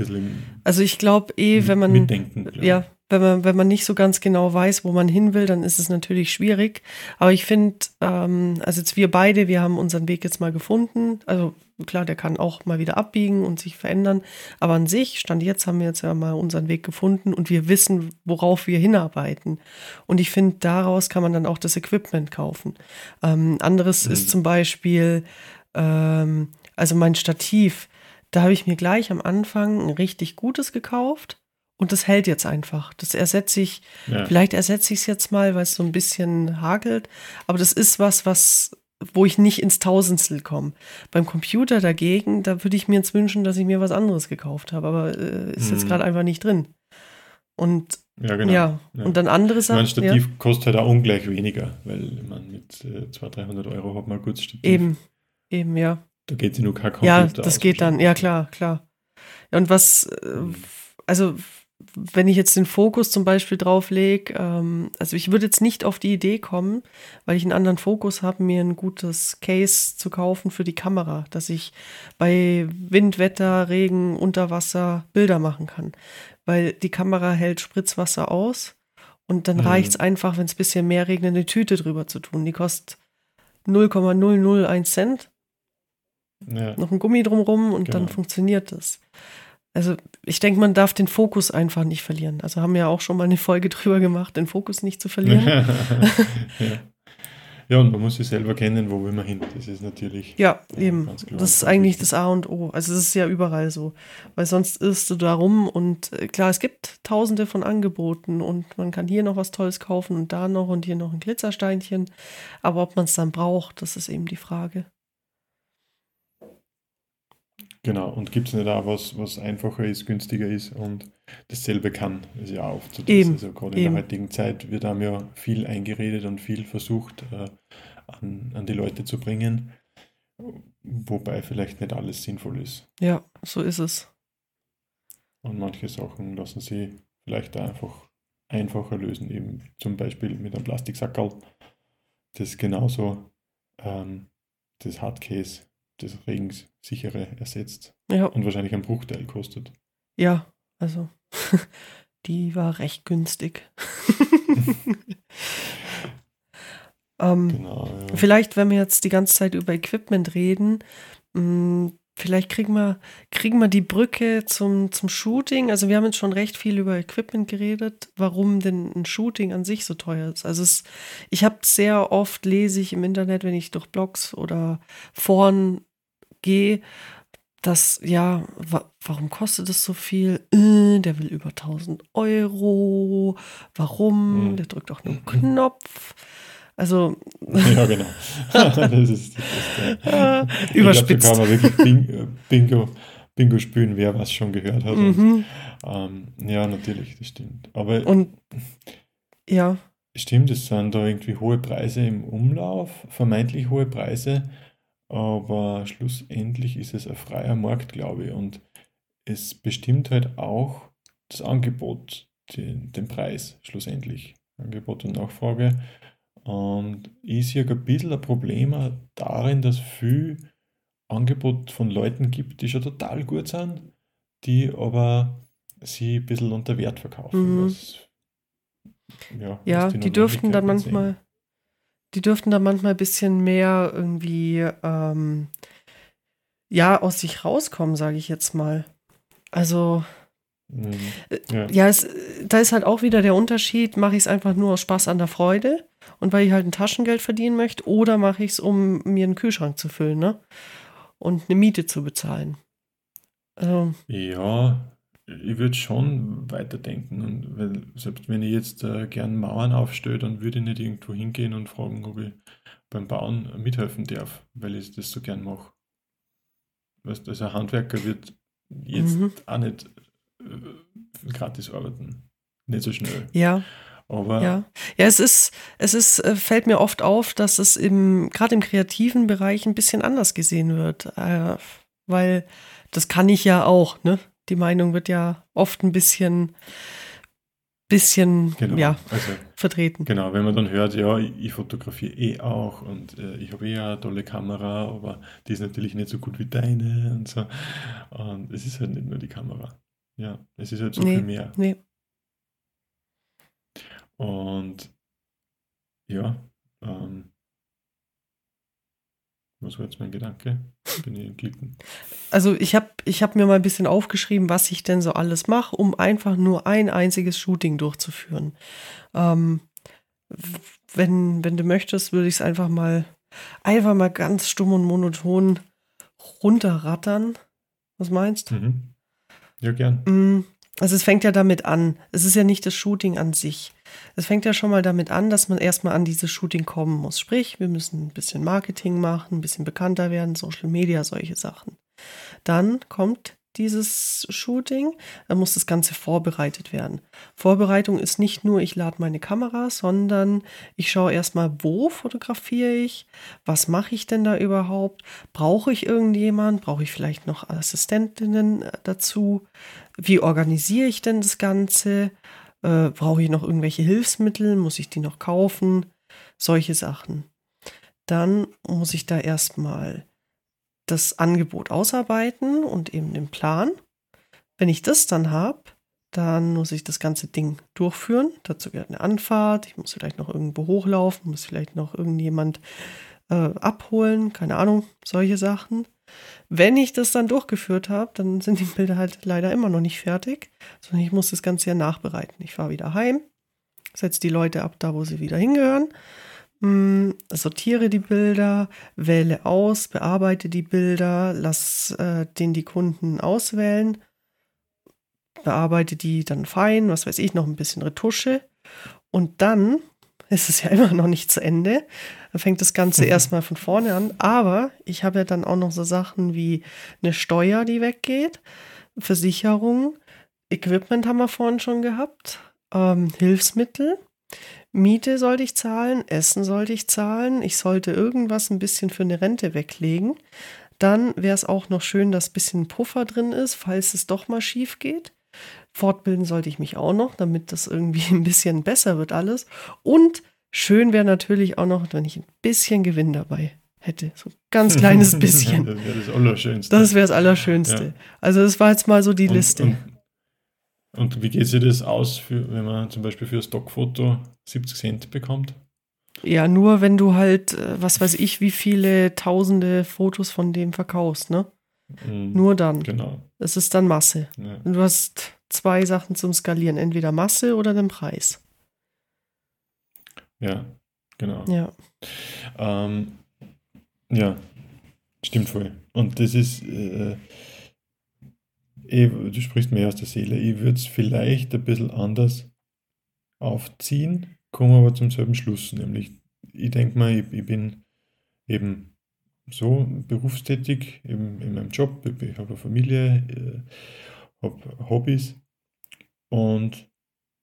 also ich glaube eh, wenn man, mitdenken, ja, wenn man, wenn man nicht so ganz genau weiß, wo man hin will, dann ist es natürlich schwierig. Aber ich finde, ähm, also jetzt wir beide, wir haben unseren Weg jetzt mal gefunden. Also klar, der kann auch mal wieder abbiegen und sich verändern. Aber an sich, Stand jetzt haben wir jetzt ja mal unseren Weg gefunden und wir wissen, worauf wir hinarbeiten. Und ich finde, daraus kann man dann auch das Equipment kaufen. Ähm, anderes mhm. ist zum Beispiel, ähm, also mein Stativ. Da habe ich mir gleich am Anfang ein richtig gutes gekauft und das hält jetzt einfach. Das ersetze ich, ja. vielleicht ersetze ich es jetzt mal, weil es so ein bisschen hagelt. Aber das ist was, was, wo ich nicht ins Tausendstel komme. Beim Computer dagegen, da würde ich mir jetzt wünschen, dass ich mir was anderes gekauft habe. Aber äh, ist hm. jetzt mhm. gerade einfach nicht drin. Und ja, genau. Ja. ja. Und dann andere Sachen. Mein Stativ ja. kostet halt auch ungleich weniger, weil man mit äh, 200, 300 Euro hat man gutes Stativ. Eben, eben, ja. Da geht sie nur kein Computer Ja, das geht dann, ja klar, klar. Ja, und was, äh, also wenn ich jetzt den Fokus zum Beispiel drauf lege, ähm, also ich würde jetzt nicht auf die Idee kommen, weil ich einen anderen Fokus habe, mir ein gutes Case zu kaufen für die Kamera, dass ich bei Wind, Wetter, Regen, Unterwasser Bilder machen kann. Weil die Kamera hält Spritzwasser aus und dann mhm. reicht es einfach, wenn es ein bisschen mehr regnet, eine Tüte drüber zu tun. Die kostet 0,001 Cent. Ja. Noch ein Gummi drumrum und genau. dann funktioniert das. Also ich denke, man darf den Fokus einfach nicht verlieren. Also haben wir ja auch schon mal eine Folge drüber gemacht, den Fokus nicht zu verlieren. ja. ja. und man muss sich selber kennen, wo will man hin. Das ist natürlich. Ja, eben. Das ist eigentlich das A und O. Also es ist ja überall so. Weil sonst irrst du da rum und äh, klar, es gibt tausende von Angeboten und man kann hier noch was Tolles kaufen und da noch und hier noch ein Glitzersteinchen. Aber ob man es dann braucht, das ist eben die Frage. Genau, und gibt es nicht auch was, was einfacher ist, günstiger ist und dasselbe kann, ist ja auch oft so. Eben, also gerade in eben. der heutigen Zeit wird einem ja viel eingeredet und viel versucht äh, an, an die Leute zu bringen, wobei vielleicht nicht alles sinnvoll ist. Ja, so ist es. Und manche Sachen lassen sie vielleicht einfach einfacher lösen, eben zum Beispiel mit einem Plastiksackerl, das genauso ähm, das Hardcase des Regens sichere ersetzt Ja, und wahrscheinlich einen Bruchteil kostet. ja, also die war recht günstig. ähm, Genau. Ja. Vielleicht, wenn wir jetzt die ganze Zeit über Equipment reden, mh, vielleicht kriegen wir, kriegen wir die Brücke zum, zum Shooting. Also wir haben jetzt schon recht viel über Equipment geredet, warum denn ein Shooting an sich so teuer ist. Also es, ich habe sehr oft, lese ich im Internet, wenn ich durch Blogs oder Foren gehe, dass, ja, wa warum kostet es so viel? Äh, der will über 1000 Euro. Warum? Mhm. Der drückt auch nur einen Knopf. Also, ja, genau. das ist das äh, Ich überspitzt. glaube, da kann man wirklich äh, Bingo, Bingo spielen, wer was schon gehört hat. Und, Mhm. ähm, ja, natürlich, das stimmt. Aber Und ja, Stimmt, es sind da irgendwie hohe Preise im Umlauf, vermeintlich hohe Preise, aber schlussendlich ist es ein freier Markt, glaube ich, und es bestimmt halt auch das Angebot, den, den Preis schlussendlich. Angebot und Nachfrage. Und ich sehe ein bisschen ein Problem darin, dass viel Angebot von Leuten gibt, die schon total gut sind, die aber sie ein bisschen unter Wert verkaufen. Mhm. was- ja, ja, was die dürften dann manchmal, die dürften dann manchmal ein bisschen mehr irgendwie, ähm, ja, aus sich rauskommen, sage ich jetzt mal. Also. Mhm. Äh, Ja. ja, es, da ist halt auch wieder der Unterschied, mache ich es einfach nur aus Spaß an der Freude und weil ich halt ein Taschengeld verdienen möchte oder mache ich es, um mir einen Kühlschrank zu füllen, ne? Und eine Miete zu bezahlen. Also, Ja, ich würde schon weiterdenken. Und weil, selbst wenn ich jetzt äh, gern Mauern aufstelle, dann würde ich nicht irgendwo hingehen und fragen, ob ich beim Bauen mithelfen darf, weil ich das so gern mache. Weißt, du, also ein Handwerker wird jetzt Mhm. auch nicht äh, gratis arbeiten. Nicht so schnell. ja, Aber Ja, ja, es ist, es ist, äh, fällt mir oft auf, dass es im, gerade im kreativen Bereich ein bisschen anders gesehen wird, äh, weil das kann ich ja auch, ne? Die Meinung wird ja oft ein bisschen, bisschen, genau. ja, Also, vertreten. Genau, wenn man dann hört, ja, ich, ich fotografiere eh auch und äh, ich habe eh eine tolle Kamera, aber die ist natürlich nicht so gut wie deine und so. Und es ist halt nicht nur die Kamera. Ja, es ist halt so Nee. viel mehr. Nee, Und ja, ähm, was war jetzt mein Gedanke? Bin ich entglitten. also ich habe ich hab mir mal ein bisschen aufgeschrieben, was ich denn so alles mache, um einfach nur ein einziges Shooting durchzuführen. Ähm, wenn, wenn du möchtest, würde ich es einfach mal, einfach mal ganz stumm und monoton runterrattern. Was meinst du? Mhm. Ja, gern. Mm, Also es fängt ja damit an. Es ist ja nicht das Shooting an sich. Es fängt ja schon mal damit an, dass man erstmal an dieses Shooting kommen muss. Sprich, wir müssen ein bisschen Marketing machen, ein bisschen bekannter werden, Social Media, solche Sachen. Dann kommt dieses Shooting, dann muss das Ganze vorbereitet werden. Vorbereitung ist nicht nur, ich lade meine Kamera, sondern ich schaue erstmal, wo fotografiere ich, was mache ich denn da überhaupt, brauche ich irgendjemand, brauche ich vielleicht noch Assistentinnen äh, dazu, wie organisiere ich denn das Ganze, äh, brauche ich noch irgendwelche Hilfsmittel, muss ich die noch kaufen, solche Sachen. Dann muss ich da erstmal das Angebot ausarbeiten und eben den Plan. Wenn ich das dann habe, dann muss ich das ganze Ding durchführen. Dazu gehört eine Anfahrt. Ich muss vielleicht noch irgendwo hochlaufen, muss vielleicht noch irgendjemand äh, abholen, keine Ahnung, solche Sachen. Wenn ich das dann durchgeführt habe, dann sind die Bilder halt leider immer noch nicht fertig, sondern ich muss das Ganze ja nachbereiten. Ich fahre wieder heim, setze die Leute ab, da wo sie wieder hingehören, mh, sortiere die Bilder, wähle aus, bearbeite die Bilder, lass äh, den die Kunden auswählen, bearbeite die dann fein, was weiß ich, noch ein bisschen Retusche und dann ist es ja immer noch nicht zu Ende. Da fängt das Ganze erstmal von vorne an. Aber ich habe ja dann auch noch so Sachen wie eine Steuer, die weggeht, Versicherung, Equipment haben wir vorhin schon gehabt, ähm, Hilfsmittel. Miete sollte ich zahlen, Essen sollte ich zahlen, ich sollte irgendwas ein bisschen für eine Rente weglegen. Dann wäre es auch noch schön, dass ein bisschen Puffer drin ist, falls es doch mal schief geht. Fortbilden sollte ich mich auch noch, damit das irgendwie ein bisschen besser wird alles. Und schön wäre natürlich auch noch, wenn ich ein bisschen Gewinn dabei hätte. So ein ganz kleines bisschen. das wäre das Allerschönste. Das wäre das Allerschönste. Ja. Also das war jetzt mal so die und, Liste. Und, und wie geht sich das aus, für, wenn man zum Beispiel für ein Stockfoto 70 Cent bekommt? Ja, nur wenn du halt, äh, was weiß ich, wie viele tausende Fotos von dem verkaufst, ne? Mhm, nur dann. Genau. Das ist dann Masse. Ja. Und du hast zwei Sachen zum Skalieren, entweder Masse oder den Preis. Ja, genau. Ja. Ähm, ja, stimmt voll. Und das ist, äh, eh, du sprichst mir aus der Seele, ich würde es vielleicht ein bisschen anders aufziehen, komme aber zum selben Schluss, nämlich ich denke mal, ich, ich, bin eben so berufstätig in, in meinem Job, ich, ich habe eine Familie, äh, habe Hobbys und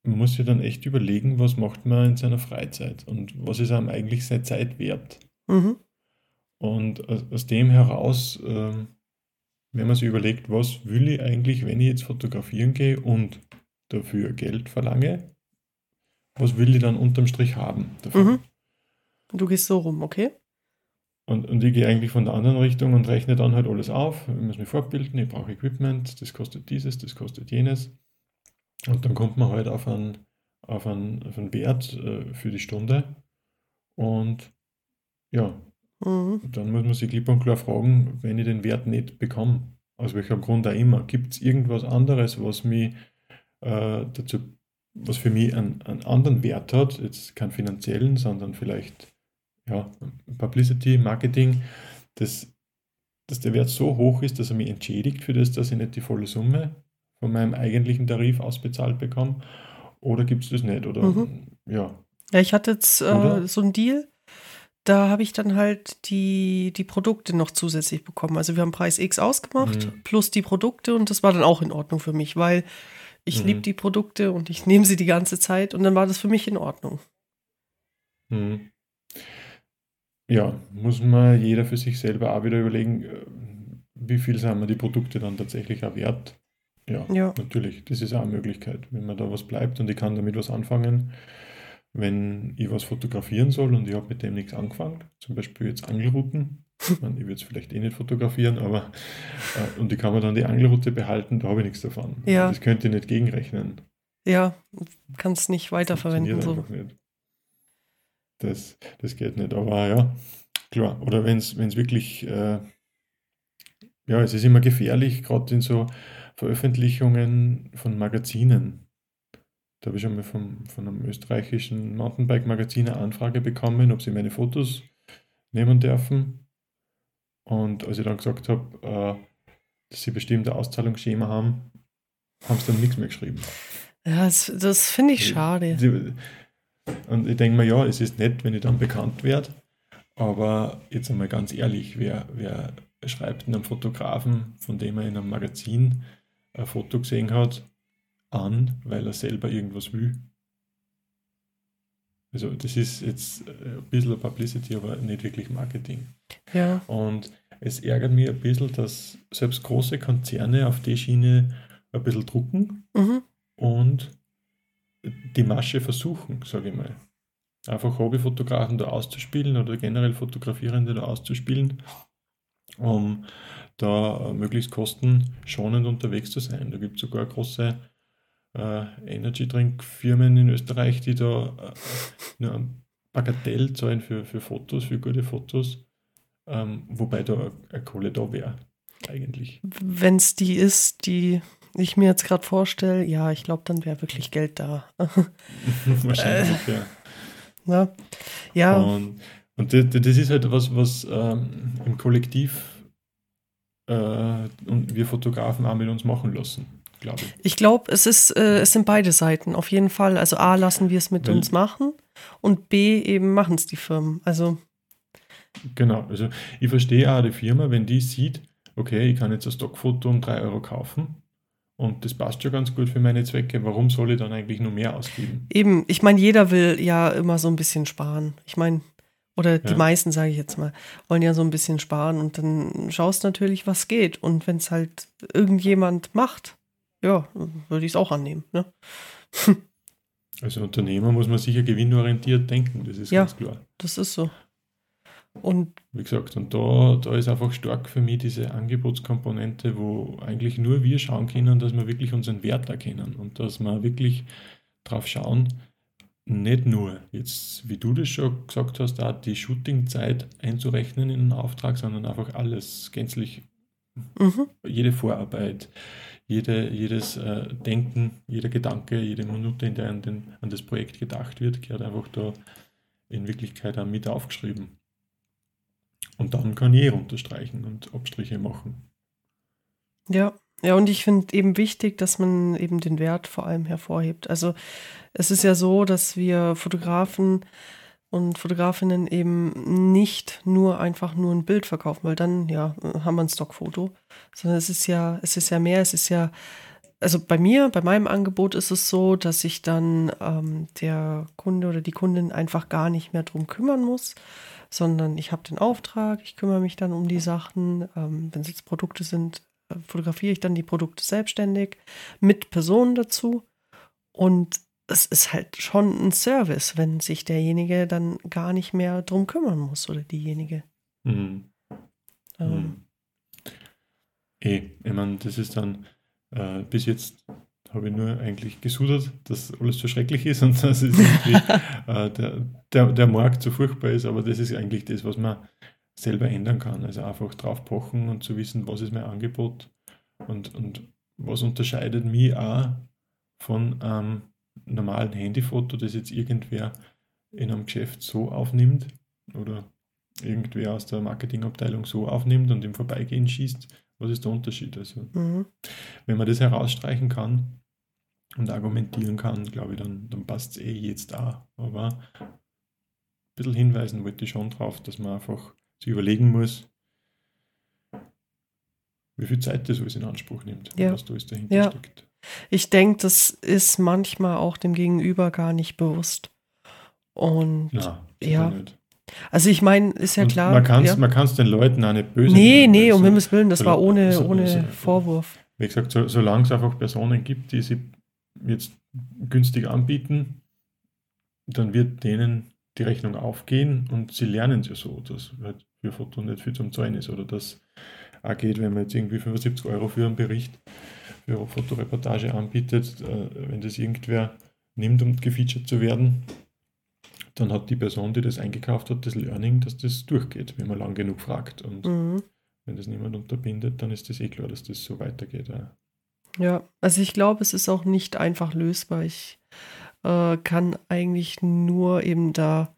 man muss sich dann echt überlegen, was macht man in seiner Freizeit und was ist einem eigentlich seine Zeit wert. Mhm. Und aus, dem heraus, äh, wenn man sich überlegt, was will ich eigentlich, wenn ich jetzt fotografieren gehe und dafür Geld verlange, was will ich dann unterm Strich haben davon? Mhm. Du gehst so rum, okay? Und, und ich gehe eigentlich von der anderen Richtung und rechne dann halt alles auf. Ich muss mich fortbilden, ich brauche Equipment, das kostet dieses, das kostet jenes. Und dann kommt man halt auf einen, auf einen, auf einen Wert äh, für die Stunde. Und ja, mhm. dann muss man sich klipp und klar fragen, wenn ich den Wert nicht bekomme, aus welchem Grund auch immer, gibt es irgendwas anderes, was mich äh, dazu, was für mich einen, einen anderen Wert hat, jetzt keinen finanziellen, sondern vielleicht ja, Publicity, Marketing, dass, dass der Wert so hoch ist, dass er mich entschädigt für das, dass ich nicht die volle Summe von meinem eigentlichen Tarif ausbezahlt bekomme. Oder gibt es das nicht? Oder Mhm. ja. Ja, ich hatte jetzt äh, so einen Deal. Da habe ich dann halt die, die Produkte noch zusätzlich bekommen. Also wir haben Preis X ausgemacht, Mhm. plus die Produkte und das war dann auch in Ordnung für mich, weil ich Mhm. liebe die Produkte und ich nehme sie die ganze Zeit und dann war das für mich in Ordnung. Mhm. Ja, muss man jeder für sich selber auch wieder überlegen, äh, wie viel sind mir die Produkte dann tatsächlich auch wert. Ja, Ja. natürlich, das ist auch eine Möglichkeit, wenn mir da was bleibt und ich kann damit was anfangen. Wenn ich was fotografieren soll und ich habe mit dem nichts angefangen, zum Beispiel jetzt Angelrouten, ich, meine, ich würde es vielleicht eh nicht fotografieren, aber äh, und ich kann mir dann die Angelroute behalten, da habe ich nichts davon. Ja. Das könnte ich nicht gegenrechnen. Ja, kannst nicht weiterverwenden. So. nicht. Das, das geht nicht, aber ja, klar. Oder wenn es wirklich, äh, ja, es ist immer gefährlich, gerade in so Veröffentlichungen von Magazinen. Da habe ich schon mal vom, von einem österreichischen Mountainbike-Magazin eine Anfrage bekommen, ob sie meine Fotos nehmen dürfen. Und als ich dann gesagt habe, äh, dass sie bestimmte Auszahlungsschema haben, haben sie dann nichts mehr geschrieben. Ja, das, das finde ich schade. Sie- Und ich denke mir, ja, es ist nett, wenn ich dann bekannt werde, aber jetzt einmal ganz ehrlich, wer, wer schreibt einem Fotografen, von dem er in einem Magazin ein Foto gesehen hat, an, weil er selber irgendwas will? Also das ist jetzt ein bisschen Publicity, aber nicht wirklich Marketing. Ja, Und es ärgert mich ein bisschen, dass selbst große Konzerne auf die Schiene ein bisschen drucken mhm. und die Masche versuchen, sage ich mal. Einfach Hobbyfotografen da auszuspielen oder generell Fotografierende da auszuspielen, um da möglichst kostenschonend unterwegs zu sein. Da gibt es sogar große äh, Energy Drink Firmen in Österreich, die da äh, nur ein Bagatell zahlen für, für Fotos, für gute Fotos, ähm, wobei da eine Kohle da wäre, eigentlich. wenn es die ist, die ich mir jetzt gerade vorstelle, ja, ich glaube, dann wäre wirklich Geld da. Wahrscheinlich, ja. Na? Ja, Und, und das, das ist halt was, was ähm, im Kollektiv äh, und wir Fotografen auch mit uns machen lassen, glaube ich. ich glaube, es ist, äh, es sind beide Seiten, auf jeden Fall. Also A, lassen wir es mit Weil- uns machen. und B eben machen es die Firmen. Also Genau, also ich verstehe auch die Firma, wenn die sieht, okay, ich kann jetzt ein Stockfoto um 3 Euro kaufen und das passt schon ganz gut für meine Zwecke, warum soll ich dann eigentlich nur mehr ausgeben? eben, ich meine, jeder will ja immer so ein bisschen sparen. Ich meine, oder die Ja. meisten, sage ich jetzt mal, wollen ja so ein bisschen sparen und dann schaust natürlich, was geht. Und wenn es halt irgendjemand macht, ja, würde ich es auch annehmen. Ne? Als Unternehmer muss man sicher gewinnorientiert denken, das ist Ja. ganz klar. Das ist so. Und Wie gesagt, und da, da ist einfach stark für mich diese Angebotskomponente, wo eigentlich nur wir schauen können, dass wir wirklich unseren Wert erkennen und dass wir wirklich drauf schauen, nicht nur jetzt, wie du das schon gesagt hast, auch die Shootingzeit einzurechnen in einen Auftrag, sondern einfach alles gänzlich, mhm, jede Vorarbeit, jede, jedes äh, Denken, jeder Gedanke, jede Minute, in der an, den, an das Projekt gedacht wird, gehört einfach da in Wirklichkeit auch mit aufgeschrieben. Und dann kann ich eh runterstreichen und Abstriche machen. ja. Ja, und ich finde eben wichtig, dass man eben den Wert vor allem hervorhebt. Also es ist ja so, dass wir Fotografen und Fotografinnen eben nicht nur einfach nur ein Bild verkaufen, weil dann ja haben wir ein Stockfoto, sondern es ist ja, es ist ja mehr, es ist ja, also bei mir, bei meinem Angebot ist es so, dass sich dann ähm, der Kunde oder die Kundin einfach gar nicht mehr drum kümmern muss, sondern ich habe den Auftrag, ich kümmere mich dann um die Sachen. Ähm, Wenn es jetzt Produkte sind, äh, fotografiere ich dann die Produkte selbstständig mit Personen dazu. Und es ist halt schon ein Service, wenn sich derjenige dann gar nicht mehr drum kümmern muss oder diejenige. Mhm. Ähm, Mhm. Eh, ich meine, das ist dann, äh, bis jetzt habe ich nur eigentlich gesudert, dass alles so schrecklich ist und dass es äh, der, der, der Markt so furchtbar ist, aber das ist eigentlich das, was man selber ändern kann. Also einfach drauf pochen und zu wissen, was ist mein Angebot und, und was unterscheidet mich auch von einem normalen Handyfoto, das jetzt irgendwer in einem Geschäft so aufnimmt oder irgendwer aus der Marketingabteilung so aufnimmt und im Vorbeigehen schießt. Was ist der Unterschied? Also, mhm. wenn man das herausstreichen kann und argumentieren kann, glaube ich, dann, dann passt es eh jetzt auch. Aber ein bisschen hinweisen wollte ich schon drauf, dass man einfach sich überlegen muss, wie viel Zeit das alles in Anspruch nimmt, Ja. was da alles dahinter Ja. steckt. Ich denke, das ist manchmal auch dem Gegenüber gar nicht bewusst. Und Nein, Ja. Also ich meine, ist ja Und klar. Man kann es ja. man den Leuten auch nicht böse Nee, nee, weil um Himmels Willen, das war ohne, so- ohne so- Vorwurf. Wie gesagt, so, solange es einfach Personen gibt, die sie jetzt günstig anbieten, dann wird denen die Rechnung aufgehen und sie lernen es ja so, dass halt für Foto nicht viel zum Zahlen ist oder das auch geht, wenn man jetzt irgendwie 75 Euro für einen Bericht, für eine Fotoreportage anbietet, äh, wenn das irgendwer nimmt, um gefeatured zu werden, dann hat die Person, die das eingekauft hat, das Learning, dass das durchgeht, wenn man lang genug fragt. Und Mhm. wenn das niemand unterbindet, dann ist das eh klar, dass das so weitergeht. Ja. Ja, also ich glaube, es ist auch nicht einfach lösbar. Ich äh, kann eigentlich nur eben da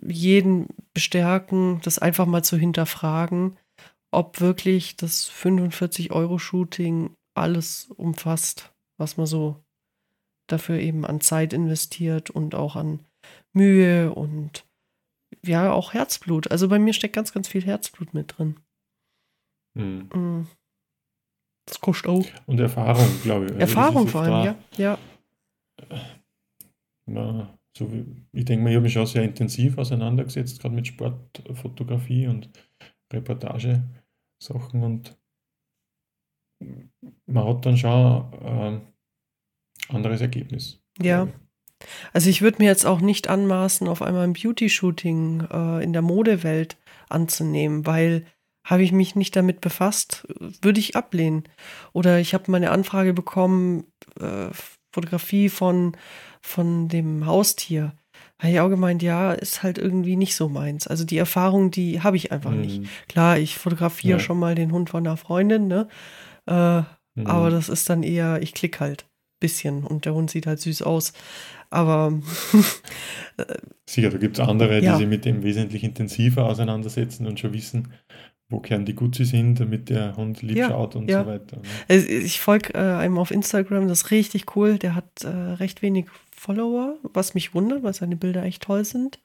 jeden bestärken, das einfach mal zu hinterfragen, ob wirklich das 45-Euro-Shooting alles umfasst, was man so dafür eben an Zeit investiert und auch an Mühe und ja, auch Herzblut. Also bei mir steckt ganz, ganz viel Herzblut mit drin. Mhm. Mm. Das kostet auch. Und Erfahrung, glaube ich. Also Erfahrung vor allem, auch- ja. Ja, Man, so wie, ich denke mal, ich habe mich schon sehr intensiv auseinandergesetzt, gerade mit Sportfotografie und Reportage-Sachen und man hat dann schon ein anderes Ergebnis. Ja. Also ich würde mir jetzt auch nicht anmaßen, auf einmal ein Beauty-Shooting äh, in der Modewelt anzunehmen, weil habe ich mich nicht damit befasst, würde ich ablehnen. Oder ich habe mal eine Anfrage bekommen, äh, Fotografie von, von dem Haustier. Habe ich auch gemeint, ja, ist halt irgendwie nicht so meins. Also die Erfahrung, die habe ich einfach ich. nicht. Mhm. Klar, ich fotografiere Ja. schon mal den Hund von einer Freundin, ne? Äh, Mhm. aber das ist dann eher, ich klick halt ein bisschen und der Hund sieht halt süß aus. Aber Sicher, da gibt es andere, Ja. die sich mit dem wesentlich intensiver auseinandersetzen und schon wissen, wo gern die Guzzi sind, damit der Hund lieb Ja, schaut und ja. so weiter. Also Ich folge äh, einem auf Instagram, das ist richtig cool. Der hat äh, recht Follower, was mich wundert, weil seine Bilder echt toll sind.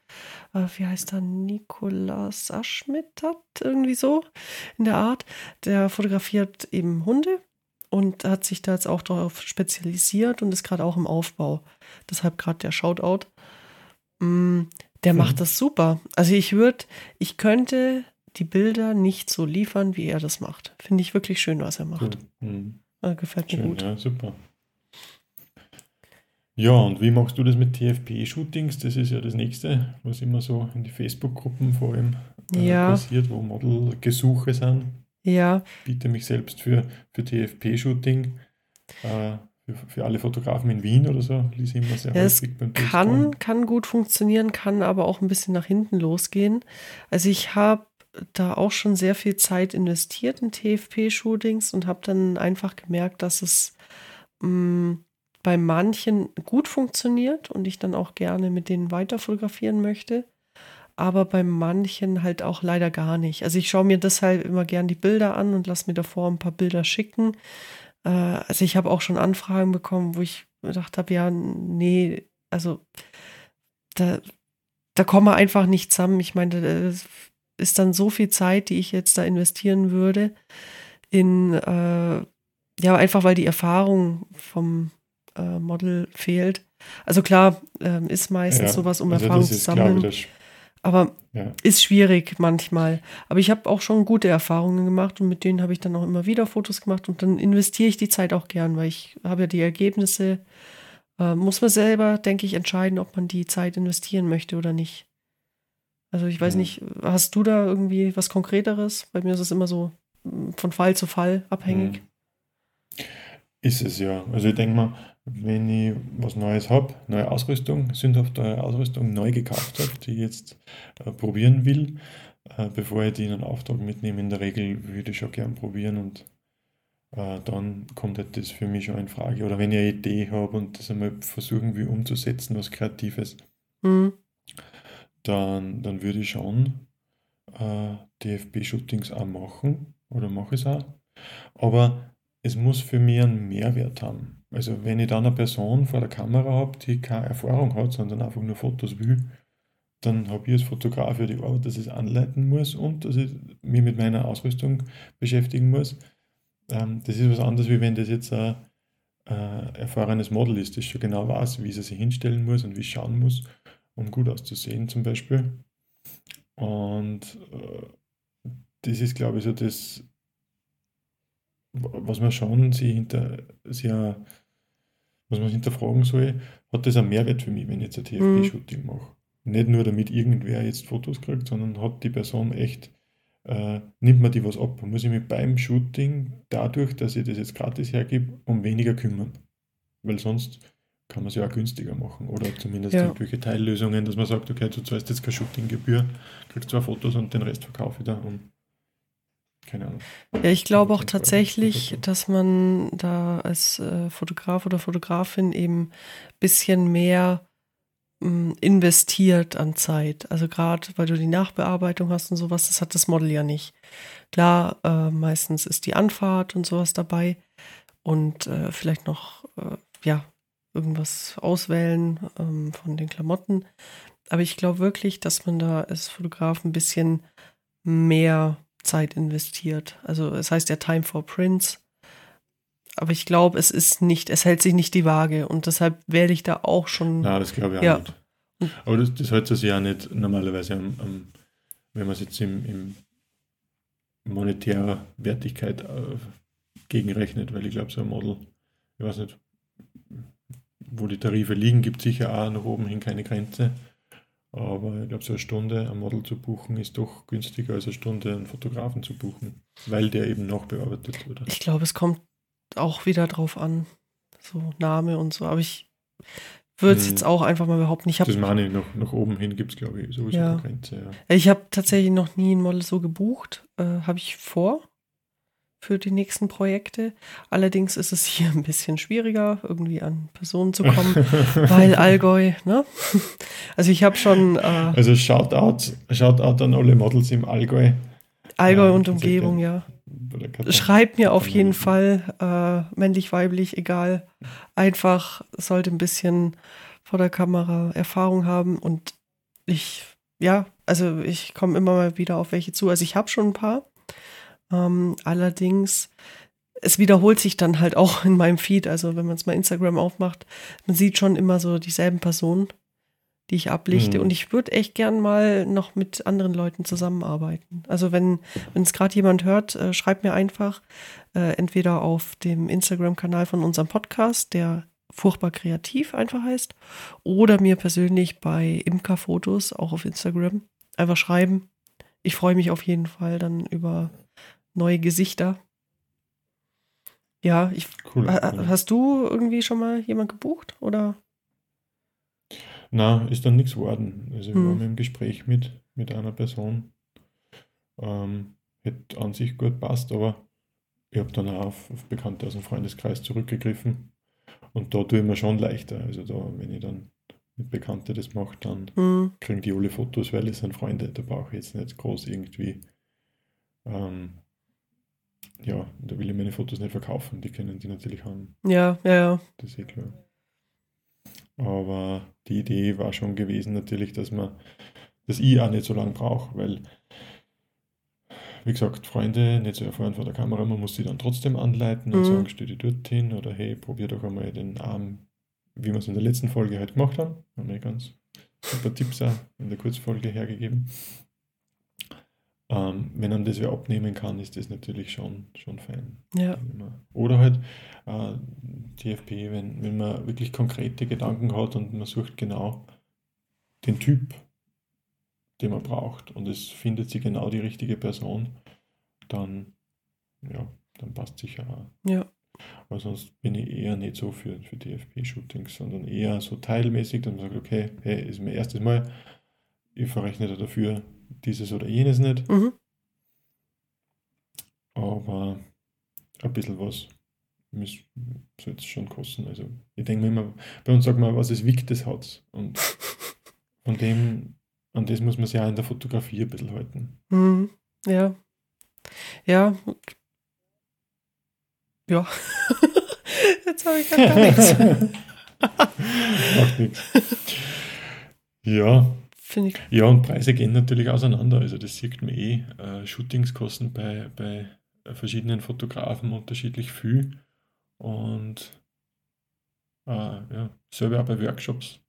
Äh, wie heißt er? Nikolas Aschmidt hat irgendwie so in der Art. Der fotografiert eben Hunde und hat sich da jetzt auch darauf spezialisiert und ist gerade auch im Aufbau. Deshalb gerade der Shoutout. Mm, der Mhm. macht das super. Also ich würde, ich könnte die Bilder nicht so liefern, wie er das macht. Finde ich wirklich schön, was er macht. Mhm. Äh, gefällt mir Schön, gut. ja, super. Ja, und wie machst du das mit TFP-Shootings? Das ist ja das nächste, was immer so in die Facebook-Gruppen vor allem äh, Ja. passiert, wo Modelgesuche sind. Ja, Biete mich selbst für, für TFP-Shooting, äh, für, für alle Fotografen in Wien oder so, ließ immer sehr Ja, es häufig beim kann, kann gut funktionieren, kann aber auch ein bisschen nach hinten losgehen. Also ich habe da auch schon sehr viel Zeit investiert in TFP-Shootings und habe dann einfach gemerkt, dass es mh, bei manchen gut funktioniert und ich dann auch gerne mit denen weiter fotografieren möchte, aber bei manchen halt auch leider gar nicht. Also ich schaue mir deshalb immer gern die Bilder an und lasse mir davor ein paar Bilder schicken. Äh, also ich habe auch schon Anfragen bekommen, wo ich gedacht habe, ja, nee, also da, da kommen wir einfach nicht zusammen. Ich meine, das ist dann so viel Zeit, die ich jetzt da investieren würde, in, äh, ja, einfach weil die Erfahrung vom äh, Model fehlt. Also klar, ähm, ist meistens Ja, sowas, um also Erfahrung zu sammeln. das, Aber ja. ist schwierig manchmal. Aber ich habe auch schon gute Erfahrungen gemacht und mit denen habe ich dann auch immer wieder Fotos gemacht und dann investiere ich die Zeit auch gern, weil ich habe ja die Ergebnisse. Äh, muss man selber, denke ich, entscheiden, ob man die Zeit investieren möchte oder nicht. Also ich weiß Mhm. nicht, hast du da irgendwie was Konkreteres? Bei mir ist es immer so mm, von Fall zu Fall abhängig. Mhm. Ist es ja. Also ich denke mal, wenn ich was Neues habe, neue Ausrüstung, sündhaft neue Ausrüstung neu gekauft habe, die ich jetzt äh, probieren will, äh, bevor ich die in einen Auftrag mitnehme, in der Regel würde ich schon gern probieren und äh, dann kommt halt das für mich schon in Frage. Oder wenn ich eine Idee habe und das einmal versuchen will umzusetzen, was Kreatives, Mhm. dann, dann würde ich schon äh, DFB-Shootings auch machen oder mache es auch. Aber es muss für mich einen Mehrwert haben. Also wenn ich dann eine Person vor der Kamera habe, die keine Erfahrung hat, sondern einfach nur Fotos will, dann habe ich als Fotograf ja die Arbeit, dass ich es anleiten muss und dass ich mich mit meiner Ausrüstung beschäftigen muss. Ähm, das ist was anderes, wie wenn das jetzt ein erfahrenes Model ist, das schon genau weiß, wie sie sich hinstellen muss und wie es schauen muss, um gut auszusehen zum Beispiel. Und äh, das ist, glaube ich, so das, was man schon sie hinter, auch, was man hinterfragen soll, hat das einen Mehrwert für mich, wenn ich jetzt ein Mhm. TFP-Shooting mache. Nicht nur damit irgendwer jetzt Fotos kriegt, sondern hat die Person echt, äh, nimmt man die was ab. Muss ich mich beim Shooting, dadurch, dass ich das jetzt gratis hergebe, um weniger kümmern. Weil sonst kann man es ja auch günstiger machen. Oder zumindest Ja. irgendwelche Teillösungen, dass man sagt, okay, du zahlst jetzt keine Shootinggebühr, kriegst zwei Fotos und den Rest verkaufe ich da um. Keine Ahnung. Ja, ich glaube auch 25 Euro tatsächlich, dass man da als äh, Fotograf oder Fotografin eben ein bisschen mehr mh, investiert an Zeit. Also gerade, weil du die Nachbearbeitung hast und sowas, das hat das Model ja nicht. Klar, äh, meistens ist die Anfahrt und sowas dabei und äh, vielleicht noch, äh, ja, irgendwas auswählen ähm, von den Klamotten. Aber ich glaube wirklich, dass man da als Fotograf ein bisschen mehr Zeit investiert. Also es heißt ja Time for Prints. Aber ich glaube, es ist nicht, es hält sich nicht die Waage und deshalb werde ich da auch schon. Nein, das glaube ich auch Ja. nicht. Aber das, das hält sich ja auch nicht normalerweise am, am wenn man es jetzt im, im monetärer Wertigkeit äh, gegenrechnet, weil ich glaube, so ein Model, ich weiß nicht, wo die Tarife liegen, gibt sicher auch nach oben hin keine Grenze. Aber ich glaube, so eine Stunde ein Model zu buchen ist doch günstiger als eine Stunde einen Fotografen zu buchen, weil der eben nachbearbeitet wird. Ich glaube, es kommt auch wieder drauf an. So Name und so. Aber ich würde es Mhm. jetzt auch einfach mal behaupten. Ich Das habe meine ich, nach, nach oben hin gibt es, glaube ich, sowieso Ja. eine Grenze. Ja. ich hab tatsächlich noch nie ein Model so gebucht. Äh, habe ich vor für die nächsten Projekte. Allerdings ist es hier ein bisschen schwieriger, irgendwie an Personen zu kommen, weil Allgäu, ne? Also ich habe schon. Äh, Also Shoutout, Shoutout an alle Models im Allgäu. Allgäu Ja, und das ist Umgebung, ja- Schreibt mir auf jeden Fall, äh, männlich, weiblich, egal. Einfach sollte ein bisschen vor der Kamera Erfahrung haben und ich, ja, also ich komme immer mal wieder auf welche zu. Also ich habe schon ein paar. Ähm, allerdings, es wiederholt sich dann halt auch in meinem Feed. Also wenn man es mal Instagram aufmacht, man sieht schon immer so dieselben Personen, die ich ablichte. Mhm. Und ich würde echt gern mal noch mit anderen Leuten zusammenarbeiten. Also wenn es gerade jemand hört, äh, schreibt mir einfach äh, entweder auf dem Instagram-Kanal von unserem Podcast, der furchtbar kreativ einfach heißt, oder mir persönlich bei Imka Fotos, auch auf Instagram, einfach schreiben. Ich freue mich auf jeden Fall dann über neue Gesichter. Ja, ich, Cool. ha- cool. hast du irgendwie schon mal jemand gebucht oder? Na, ist dann nichts geworden. Also wir Hm. waren im Gespräch mit, mit einer Person. Ähm, hätte an sich gut passt, aber ich habe dann auch auf, auf Bekannte aus dem Freundeskreis zurückgegriffen. Und da tue ich mir schon leichter. Also da, wenn ich dann mit Bekannte das mache, dann Hm, kriegen die alle Fotos, weil es sind Freunde. Da brauche ich jetzt nicht groß irgendwie. Ähm, ja, da will ich meine Fotos nicht verkaufen. Die können die natürlich haben. ja, ja, ja. Das ist eh klar. Aber die Idee war schon gewesen natürlich, dass man dass ich auch nicht so lange brauche, weil, wie gesagt, Freunde nicht so erfahren vor der Kamera, man muss sie dann trotzdem anleiten und Mhm. sagen, stell dich dort hin oder hey, probier doch einmal den Arm, wie wir es in der letzten Folge halt gemacht haben. Haben wir ganz super Tipps auch in der Kurzfolge hergegeben. Ähm, wenn man das wer abnehmen kann, ist das natürlich schon, schon fein. Ja, Oder halt äh, TFP, wenn, wenn man wirklich konkrete Gedanken hat und man sucht genau den Typ, den man braucht und es findet sich genau die richtige Person, dann, ja, dann passt sicher auch. ja. Aber sonst bin ich eher nicht so für, für TFP-Shootings, sondern eher so teilmäßig, dass man sagt, okay, hey, ist mein erstes Mal, ich verrechne da dafür dieses oder jenes nicht, Mhm. aber ein bisschen was soll es schon kosten. Also ich denke mir immer, bei uns sagt man, was es wiegt, das hat Und von dem, an das muss man sich auch in der Fotografie ein bisschen halten. Mhm. Ja. Ja. Ja. Jetzt habe ich gar nichts. Macht nichts. Ja, Finde ich. ja, und Preise gehen natürlich auseinander. Also das sieht man eh. Äh, Shootings kosten bei, bei verschiedenen Fotografen unterschiedlich viel. Und äh, ja, selber auch bei Workshops.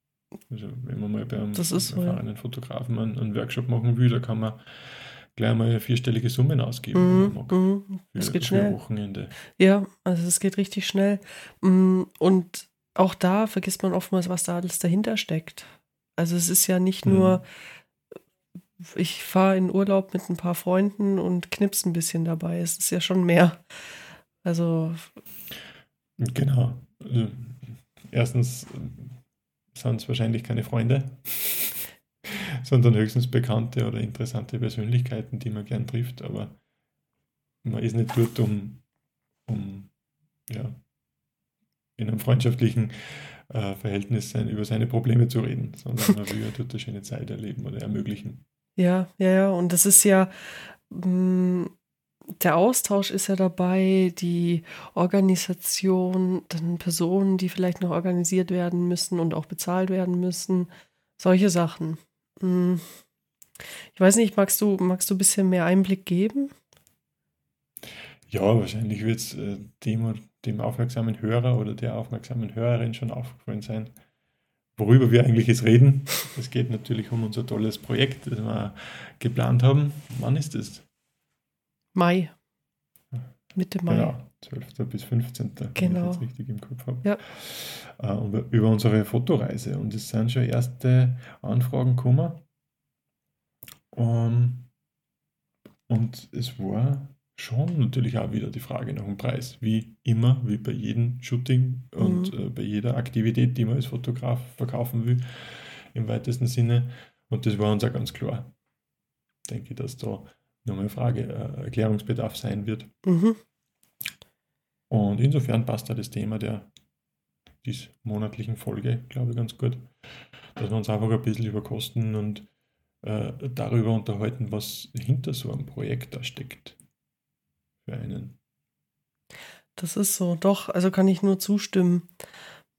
Also wenn man mal bei einem so, ja. erfahrenen Fotografen einen, einen Workshop machen will, da kann man gleich mal vierstellige Summen ausgeben, man mag, für, Das geht schnell. Wochenende. Ja, also es geht richtig schnell. Mm, Und auch da vergisst man oftmals, was da alles dahinter steckt. Also es ist ja nicht Mhm. nur, ich fahre in Urlaub mit ein paar Freunden und knips ein bisschen dabei. Es ist ja schon mehr. Also, Genau. Also, erstens sind es wahrscheinlich keine Freunde, sondern höchstens bekannte oder interessante Persönlichkeiten, die man gern trifft, aber man ist nicht dort, um, um ja, in einem freundschaftlichen äh, Verhältnis sein, über seine Probleme zu reden, sondern man will ja dort eine schöne Zeit erleben oder ermöglichen. ja, ja, ja. Und das ist ja, mm, der Austausch ist ja dabei, die Organisation, dann Personen, die vielleicht noch organisiert werden müssen und auch bezahlt werden müssen. Solche Sachen. Mm. Ich weiß nicht, magst du, magst du ein bisschen mehr Einblick geben? Ja, wahrscheinlich wird es äh, dem, dem aufmerksamen Hörer oder der aufmerksamen Hörerin schon aufgefallen sein, worüber wir eigentlich jetzt reden. Es geht natürlich um unser tolles Projekt, das wir geplant haben. Wann ist es? Mai. Mitte Mai. Genau, 12. bis 15. wenn Genau. ich das richtig im Kopf habe. Ja. Äh, über unsere Fotoreise. Und es sind schon erste Anfragen gekommen. Um, und es war schon natürlich auch wieder die Frage nach dem Preis. Wie immer, wie bei jedem Shooting und Mhm. äh, bei jeder Aktivität, die man als Fotograf verkaufen will, im weitesten Sinne. Und das war uns auch ganz klar. Denke ich, dass da nochmal eine Frage, äh, Erklärungsbedarf sein wird. Mhm. Und insofern passt da das Thema der dies monatlichen Folge, glaube ich, ganz gut. Dass wir uns einfach ein bisschen über Kosten und äh, darüber unterhalten, was hinter so einem Projekt da steckt. Für einen. Das ist so, doch, also kann ich nur zustimmen.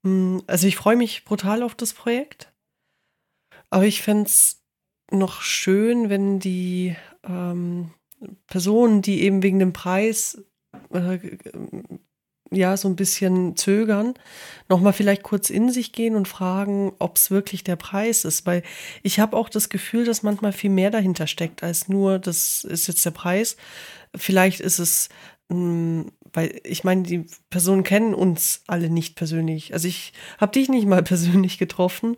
Hm, also ich freue mich brutal auf das Projekt, aber ich fände es noch schön, wenn die ähm, Personen, die eben wegen dem Preis äh, ja so ein bisschen zögern, nochmal vielleicht kurz in sich gehen und fragen, ob es wirklich der Preis ist. Weil ich habe auch das Gefühl, dass manchmal viel mehr dahinter steckt, als nur, das ist jetzt der Preis. Vielleicht ist es, mh, hm, weil ich meine, die Personen kennen uns alle nicht persönlich. Also ich habe dich nicht mal persönlich getroffen.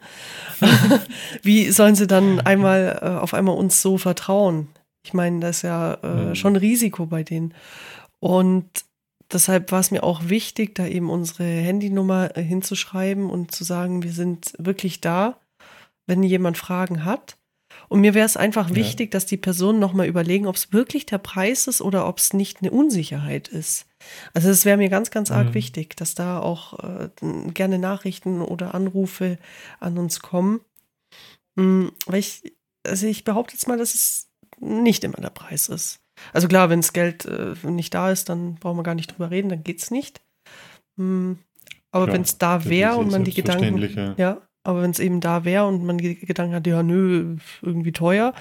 Wie sollen sie dann einmal äh, auf einmal uns so vertrauen? Ich meine, das ist ja äh, mhm. schon Risiko bei denen. Und deshalb war es mir auch wichtig, da eben unsere Handynummer äh, hinzuschreiben und zu sagen, wir sind wirklich da, wenn jemand Fragen hat. Und mir wäre es einfach ja. wichtig, dass die Personen nochmal überlegen, ob es wirklich der Preis ist oder ob es nicht eine Unsicherheit ist. Also es wäre mir ganz, ganz arg mhm. wichtig, dass da auch äh, gerne Nachrichten oder Anrufe an uns kommen. Mhm, weil ich, also ich behaupte jetzt mal, dass es nicht immer der Preis ist. Also klar, wenn das Geld äh, nicht da ist, dann brauchen wir gar nicht drüber reden, dann geht es nicht. Hm, aber wenn es da wäre und man die Gedanken, ja. ja, aber wenn es eben da wäre und man die Gedanken hat, ja, nö, irgendwie teuer,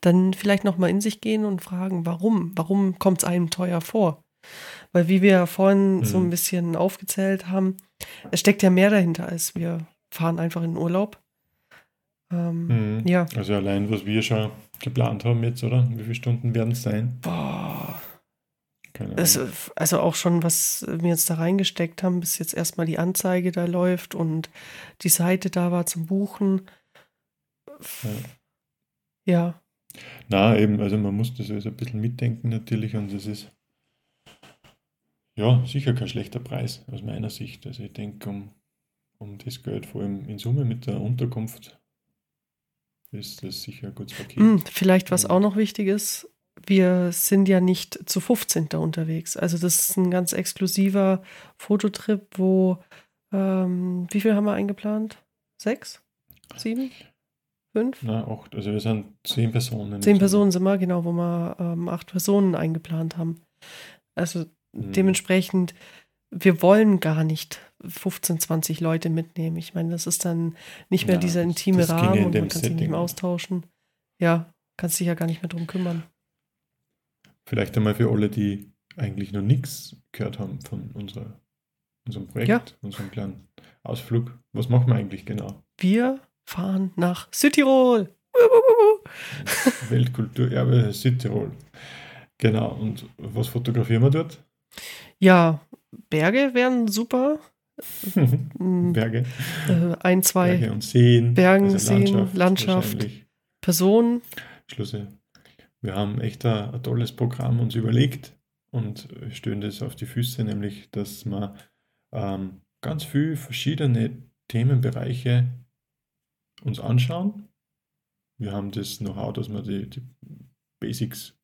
dann vielleicht nochmal in sich gehen und fragen, warum? Warum kommt es einem teuer vor? Weil wie wir vorhin mhm. so ein bisschen aufgezählt haben, es steckt ja mehr dahinter, als wir fahren einfach in Urlaub. Ähm, mhm. Ja. Also allein, was wir schon geplant haben jetzt, oder? Wie viele Stunden werden es sein? Boah. Also, also auch schon, was wir jetzt da reingesteckt haben, bis jetzt erstmal die Anzeige da läuft und die Seite da war zum Buchen. Ja. ja. Na, eben, also man muss das alles ein bisschen mitdenken natürlich und es ist ja sicher kein schlechter Preis aus meiner Sicht. Also ich denke, um, um das Geld vor allem in Summe mit der Unterkunft ist das sicher ein gutes Paket. Mm, vielleicht, was auch noch wichtig ist, wir sind ja nicht zu 15. da unterwegs. Also das ist ein ganz exklusiver Fototrip, wo, ähm, wie viel haben wir eingeplant? Sechs? Sieben? Fünf? Na, acht. Also wir sind zehn Personen. Zehn Personen sind wir, genau, wo wir ähm, acht Personen eingeplant haben. Also mhm. dementsprechend, wir wollen gar nicht 15, 20 Leute mitnehmen. Ich meine, das ist dann nicht mehr ja, dieser intime Rahmen und man kann sich nicht mehr austauschen. Ja, kannst dich ja gar nicht mehr drum kümmern. Vielleicht einmal für alle, die eigentlich noch nichts gehört haben von unserer, unserem Projekt, ja. unserem kleinen Ausflug. Was machen wir eigentlich genau? Wir fahren nach Südtirol. Weltkulturerbe Südtirol. Genau. Und was fotografieren wir dort? Ja, Berge wären super. Berge. Äh, ein, zwei Berge und Seen. Bergen, also Seen, Landschaft, Personen. Schlüsse. Wir haben echt ein, ein, tolles Programm uns überlegt und stellen das auf die Füße, nämlich, dass wir ähm, ganz viele verschiedene Themenbereiche uns anschauen. Wir haben das Know-how, dass wir die, die Basics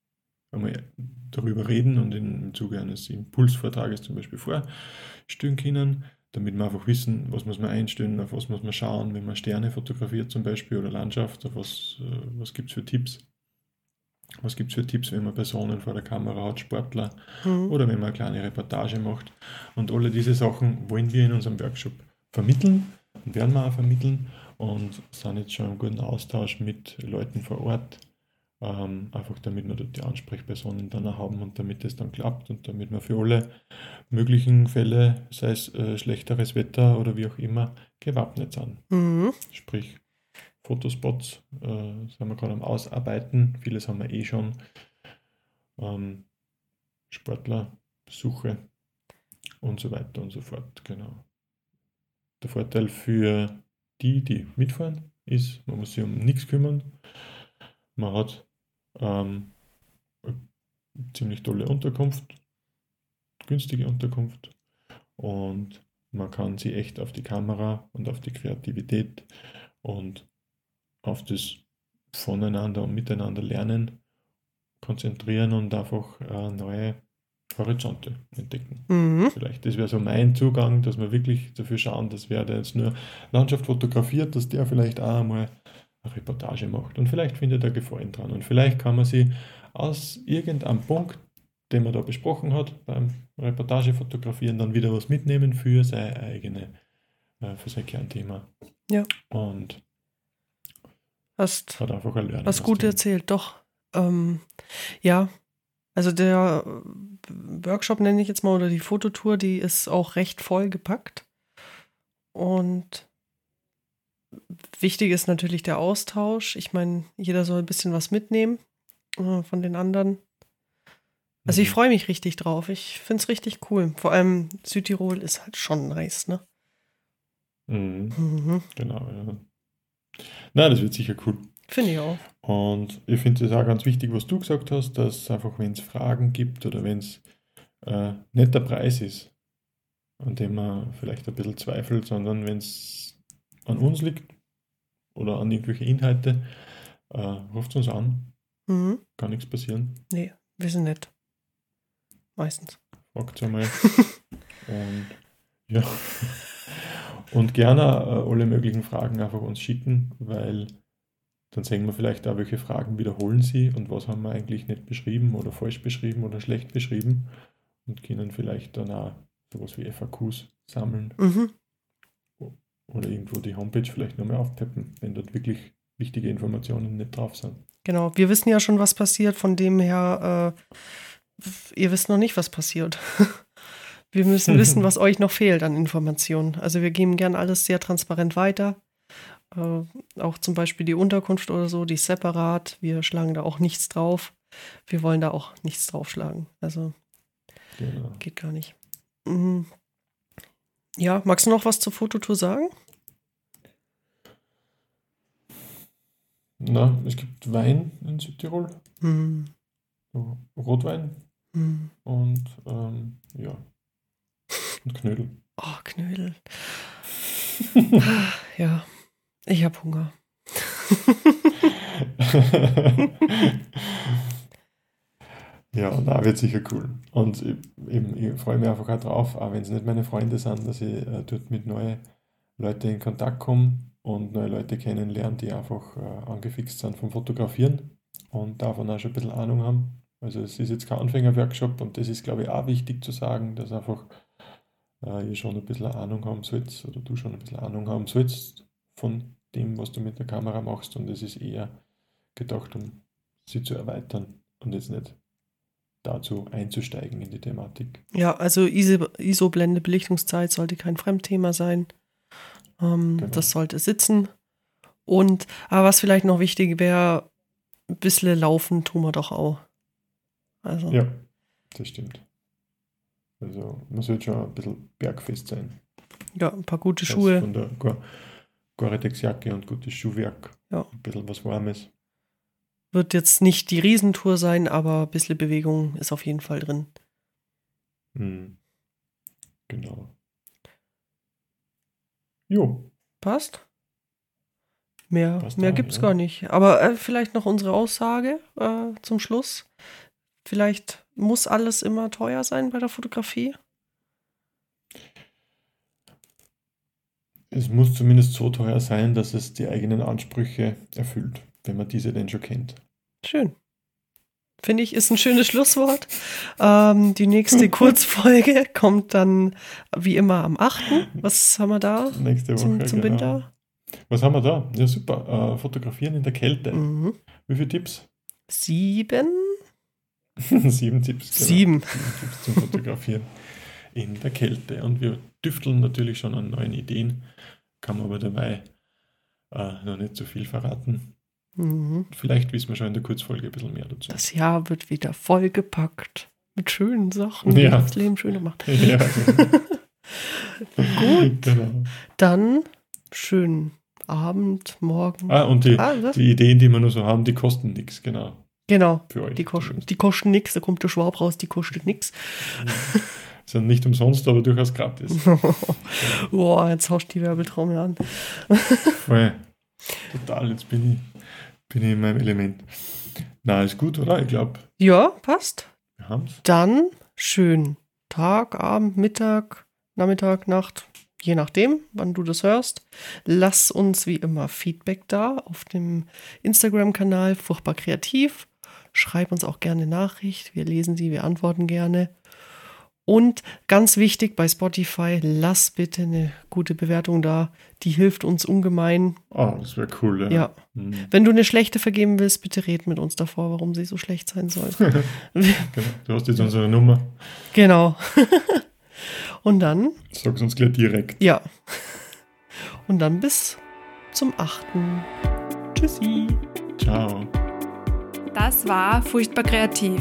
einmal darüber reden und im Zuge eines Impulsvortrages zum Beispiel vorstellen können damit wir einfach wissen, was muss man einstellen, auf was muss man schauen, wenn man Sterne fotografiert zum Beispiel oder Landschaft, auf was, äh, was gibt es für Tipps. Was gibt es für Tipps, wenn man Personen vor der Kamera hat, Sportler mhm. oder wenn man eine kleine Reportage macht. Und alle diese Sachen wollen wir in unserem Workshop vermitteln und werden wir auch vermitteln und sind jetzt schon im guten Austausch mit Leuten vor Ort, ähm, einfach damit wir dort die Ansprechpersonen dann auch haben und damit es dann klappt und damit wir für alle möglichen Fälle, sei es äh, schlechteres Wetter oder wie auch immer, gewappnet sind. Mhm. Sprich, Fotospots äh, sind wir gerade am Ausarbeiten, vieles haben wir eh schon. Ähm, Sportlerbesuche und so weiter und so fort. Genau. Der Vorteil für die, die mitfahren, ist, man muss sich um nichts kümmern. Man hat ähm, ziemlich tolle Unterkunft, günstige Unterkunft und man kann sie echt auf die Kamera und auf die Kreativität und auf das Voneinander und Miteinander lernen konzentrieren und einfach äh, neue Horizonte entdecken. Mhm. Vielleicht, das wäre so mein Zugang, dass wir wirklich dafür schauen, dass wer der jetzt nur Landschaft fotografiert, dass der vielleicht auch einmal Reportage macht. Und vielleicht findet er Gefallen dran. Und vielleicht kann man sie aus irgendeinem Punkt, den man da besprochen hat, beim Reportagefotografieren, dann wieder was mitnehmen für sein eigene, äh, für sein Kernthema. Ja. Und Hast, hat einfach ein Lernen. hast gut erzählt, doch. Ähm, ja, also der Workshop nenne ich jetzt mal oder die Fototour, die ist auch recht voll gepackt. Und wichtig ist natürlich der Austausch. Ich meine, jeder soll ein bisschen was mitnehmen äh, von den anderen. Also ich Mhm. freue mich richtig drauf. Ich finde es richtig cool. Vor allem Südtirol ist halt schon nice, ne? Mhm. Mhm. Genau, ja. Nein, das wird sicher cool. Finde ich auch. Und ich finde es auch ganz wichtig, was du gesagt hast, dass einfach, wenn es Fragen gibt oder wenn es äh, nicht der Preis ist, an dem man vielleicht ein bisschen zweifelt, sondern wenn es an uns liegt oder an irgendwelche Inhalte, äh, ruft uns an, Mhm. kann nichts passieren. Nee, wir sind nett. Meistens. Fragt einmal. Und ja. Und gerne äh, alle möglichen Fragen einfach uns schicken, weil dann sehen wir vielleicht auch, welche Fragen wiederholen sie und was haben wir eigentlich nicht beschrieben oder falsch beschrieben oder schlecht beschrieben und können vielleicht dann auch sowas wie FAQs sammeln Mhm. Oder irgendwo die Homepage vielleicht nochmal aufpeppen, wenn dort wirklich wichtige Informationen nicht drauf sind. Genau. Wir wissen ja schon, was passiert. Von dem her, äh, ihr wisst noch nicht, was passiert. wir müssen wissen, was euch noch fehlt an Informationen. Also wir geben gern alles sehr transparent weiter. Äh, auch zum Beispiel die Unterkunft oder so, die ist separat. Wir schlagen da auch nichts drauf. Wir wollen da auch nichts draufschlagen. Also Genau. geht gar nicht. Mhm. Ja, magst du noch was zur Fototour sagen? Na, es gibt Wein in Südtirol, Mhm. so Rotwein Mhm. und ähm, ja, und Knödel. Oh, Knödel. ja, ich habe Hunger. ja, da wird sicher cool. Und ich, eben, ich freue mich einfach auch drauf, auch wenn es nicht meine Freunde sind, dass ich äh, dort mit neuen Leuten in Kontakt komme und neue Leute kennenlerne, die einfach äh, angefixt sind vom Fotografieren und davon auch schon ein bisschen Ahnung haben. Also es ist jetzt kein Anfänger-Workshop und das ist, glaube ich, auch wichtig zu sagen, dass einfach äh, ihr schon ein bisschen Ahnung haben sollt oder du schon ein bisschen Ahnung haben sollst von dem, was du mit der Kamera machst und es ist eher gedacht, um sie zu erweitern und jetzt nicht dazu einzusteigen in die Thematik. Ja, also ISO- ISO-Blende, Belichtungszeit sollte kein Fremdthema sein. Ähm, Genau. Das sollte sitzen. Und, aber was vielleicht noch wichtig wäre, ein bisschen laufen tun wir doch auch. Also, Ja, das stimmt. Also man sollte schon ein bisschen bergfest sein. ja, ein paar gute Schuhe. Von der Gore- Gore-Tex-Jacke und gutes Schuhwerk. Ja. Ein bisschen was Warmes. Wird jetzt nicht die Riesentour sein, aber ein bisschen Bewegung ist auf jeden Fall drin. Hm. Genau. Jo, Passt? Mehr, Passt mehr auch, gibt es ja. gar nicht. Aber äh, vielleicht noch unsere Aussage äh, zum Schluss. Vielleicht muss alles immer teuer sein bei der Fotografie. es muss zumindest so teuer sein, dass es die eigenen Ansprüche erfüllt, wenn man diese denn schon kennt. Schön. Finde ich, ist ein schönes Schlusswort. Ähm, die nächste Kurzfolge kommt dann wie immer am 8. Was haben wir da Nächste Woche. zum, zum genau. Winter? Was haben wir da? Ja, super. Äh, fotografieren in der Kälte. Mhm. Wie viele Tipps? Sieben? Sieben Tipps. genau. Sieben. Sieben Tipps zum Fotografieren in der Kälte. Und wir düfteln natürlich schon an neuen Ideen, kann man aber dabei äh, noch nicht so viel verraten. Mhm. Vielleicht wissen wir schon in der Kurzfolge ein bisschen mehr dazu. Das Jahr wird wieder vollgepackt mit schönen Sachen, die Ja. das Leben schöner macht. ja, Gut. genau. Dann schönen Abend, morgen. Ah, und die, Ah, die Ideen, die wir nur so haben, die kosten nichts, genau. Genau. Für euch. Die kosten, die kosten nichts, da kommt der Schwab raus, die kostet nichts. Sind nicht umsonst, aber durchaus gratis. Boah, jetzt haust du die Werbetrommel an. Voll. Total, jetzt bin ich, bin ich in meinem Element. Na, ist gut, oder? Ich glaube, Ja, passt. wir haben es. Dann schönen Tag, Abend, Mittag, Nachmittag, Nacht, je nachdem, wann du das hörst. Lass uns wie immer Feedback da auf dem Instagram-Kanal Furchtbar Kreativ. Schreib uns auch gerne Nachricht. Wir lesen sie, wir antworten gerne. Und ganz wichtig bei Spotify, lass bitte eine gute Bewertung da. Die hilft uns ungemein. Oh, das wäre cool, ja. Ja. Mhm. Wenn du eine schlechte vergeben willst, bitte red mit uns davor, warum sie so schlecht sein soll. Genau. Du hast jetzt unsere Nummer. genau. Und dann, Sag's uns gleich direkt. ja. Und dann bis zum 8. Tschüssi. Ciao. Das war Furchtbar Kreativ,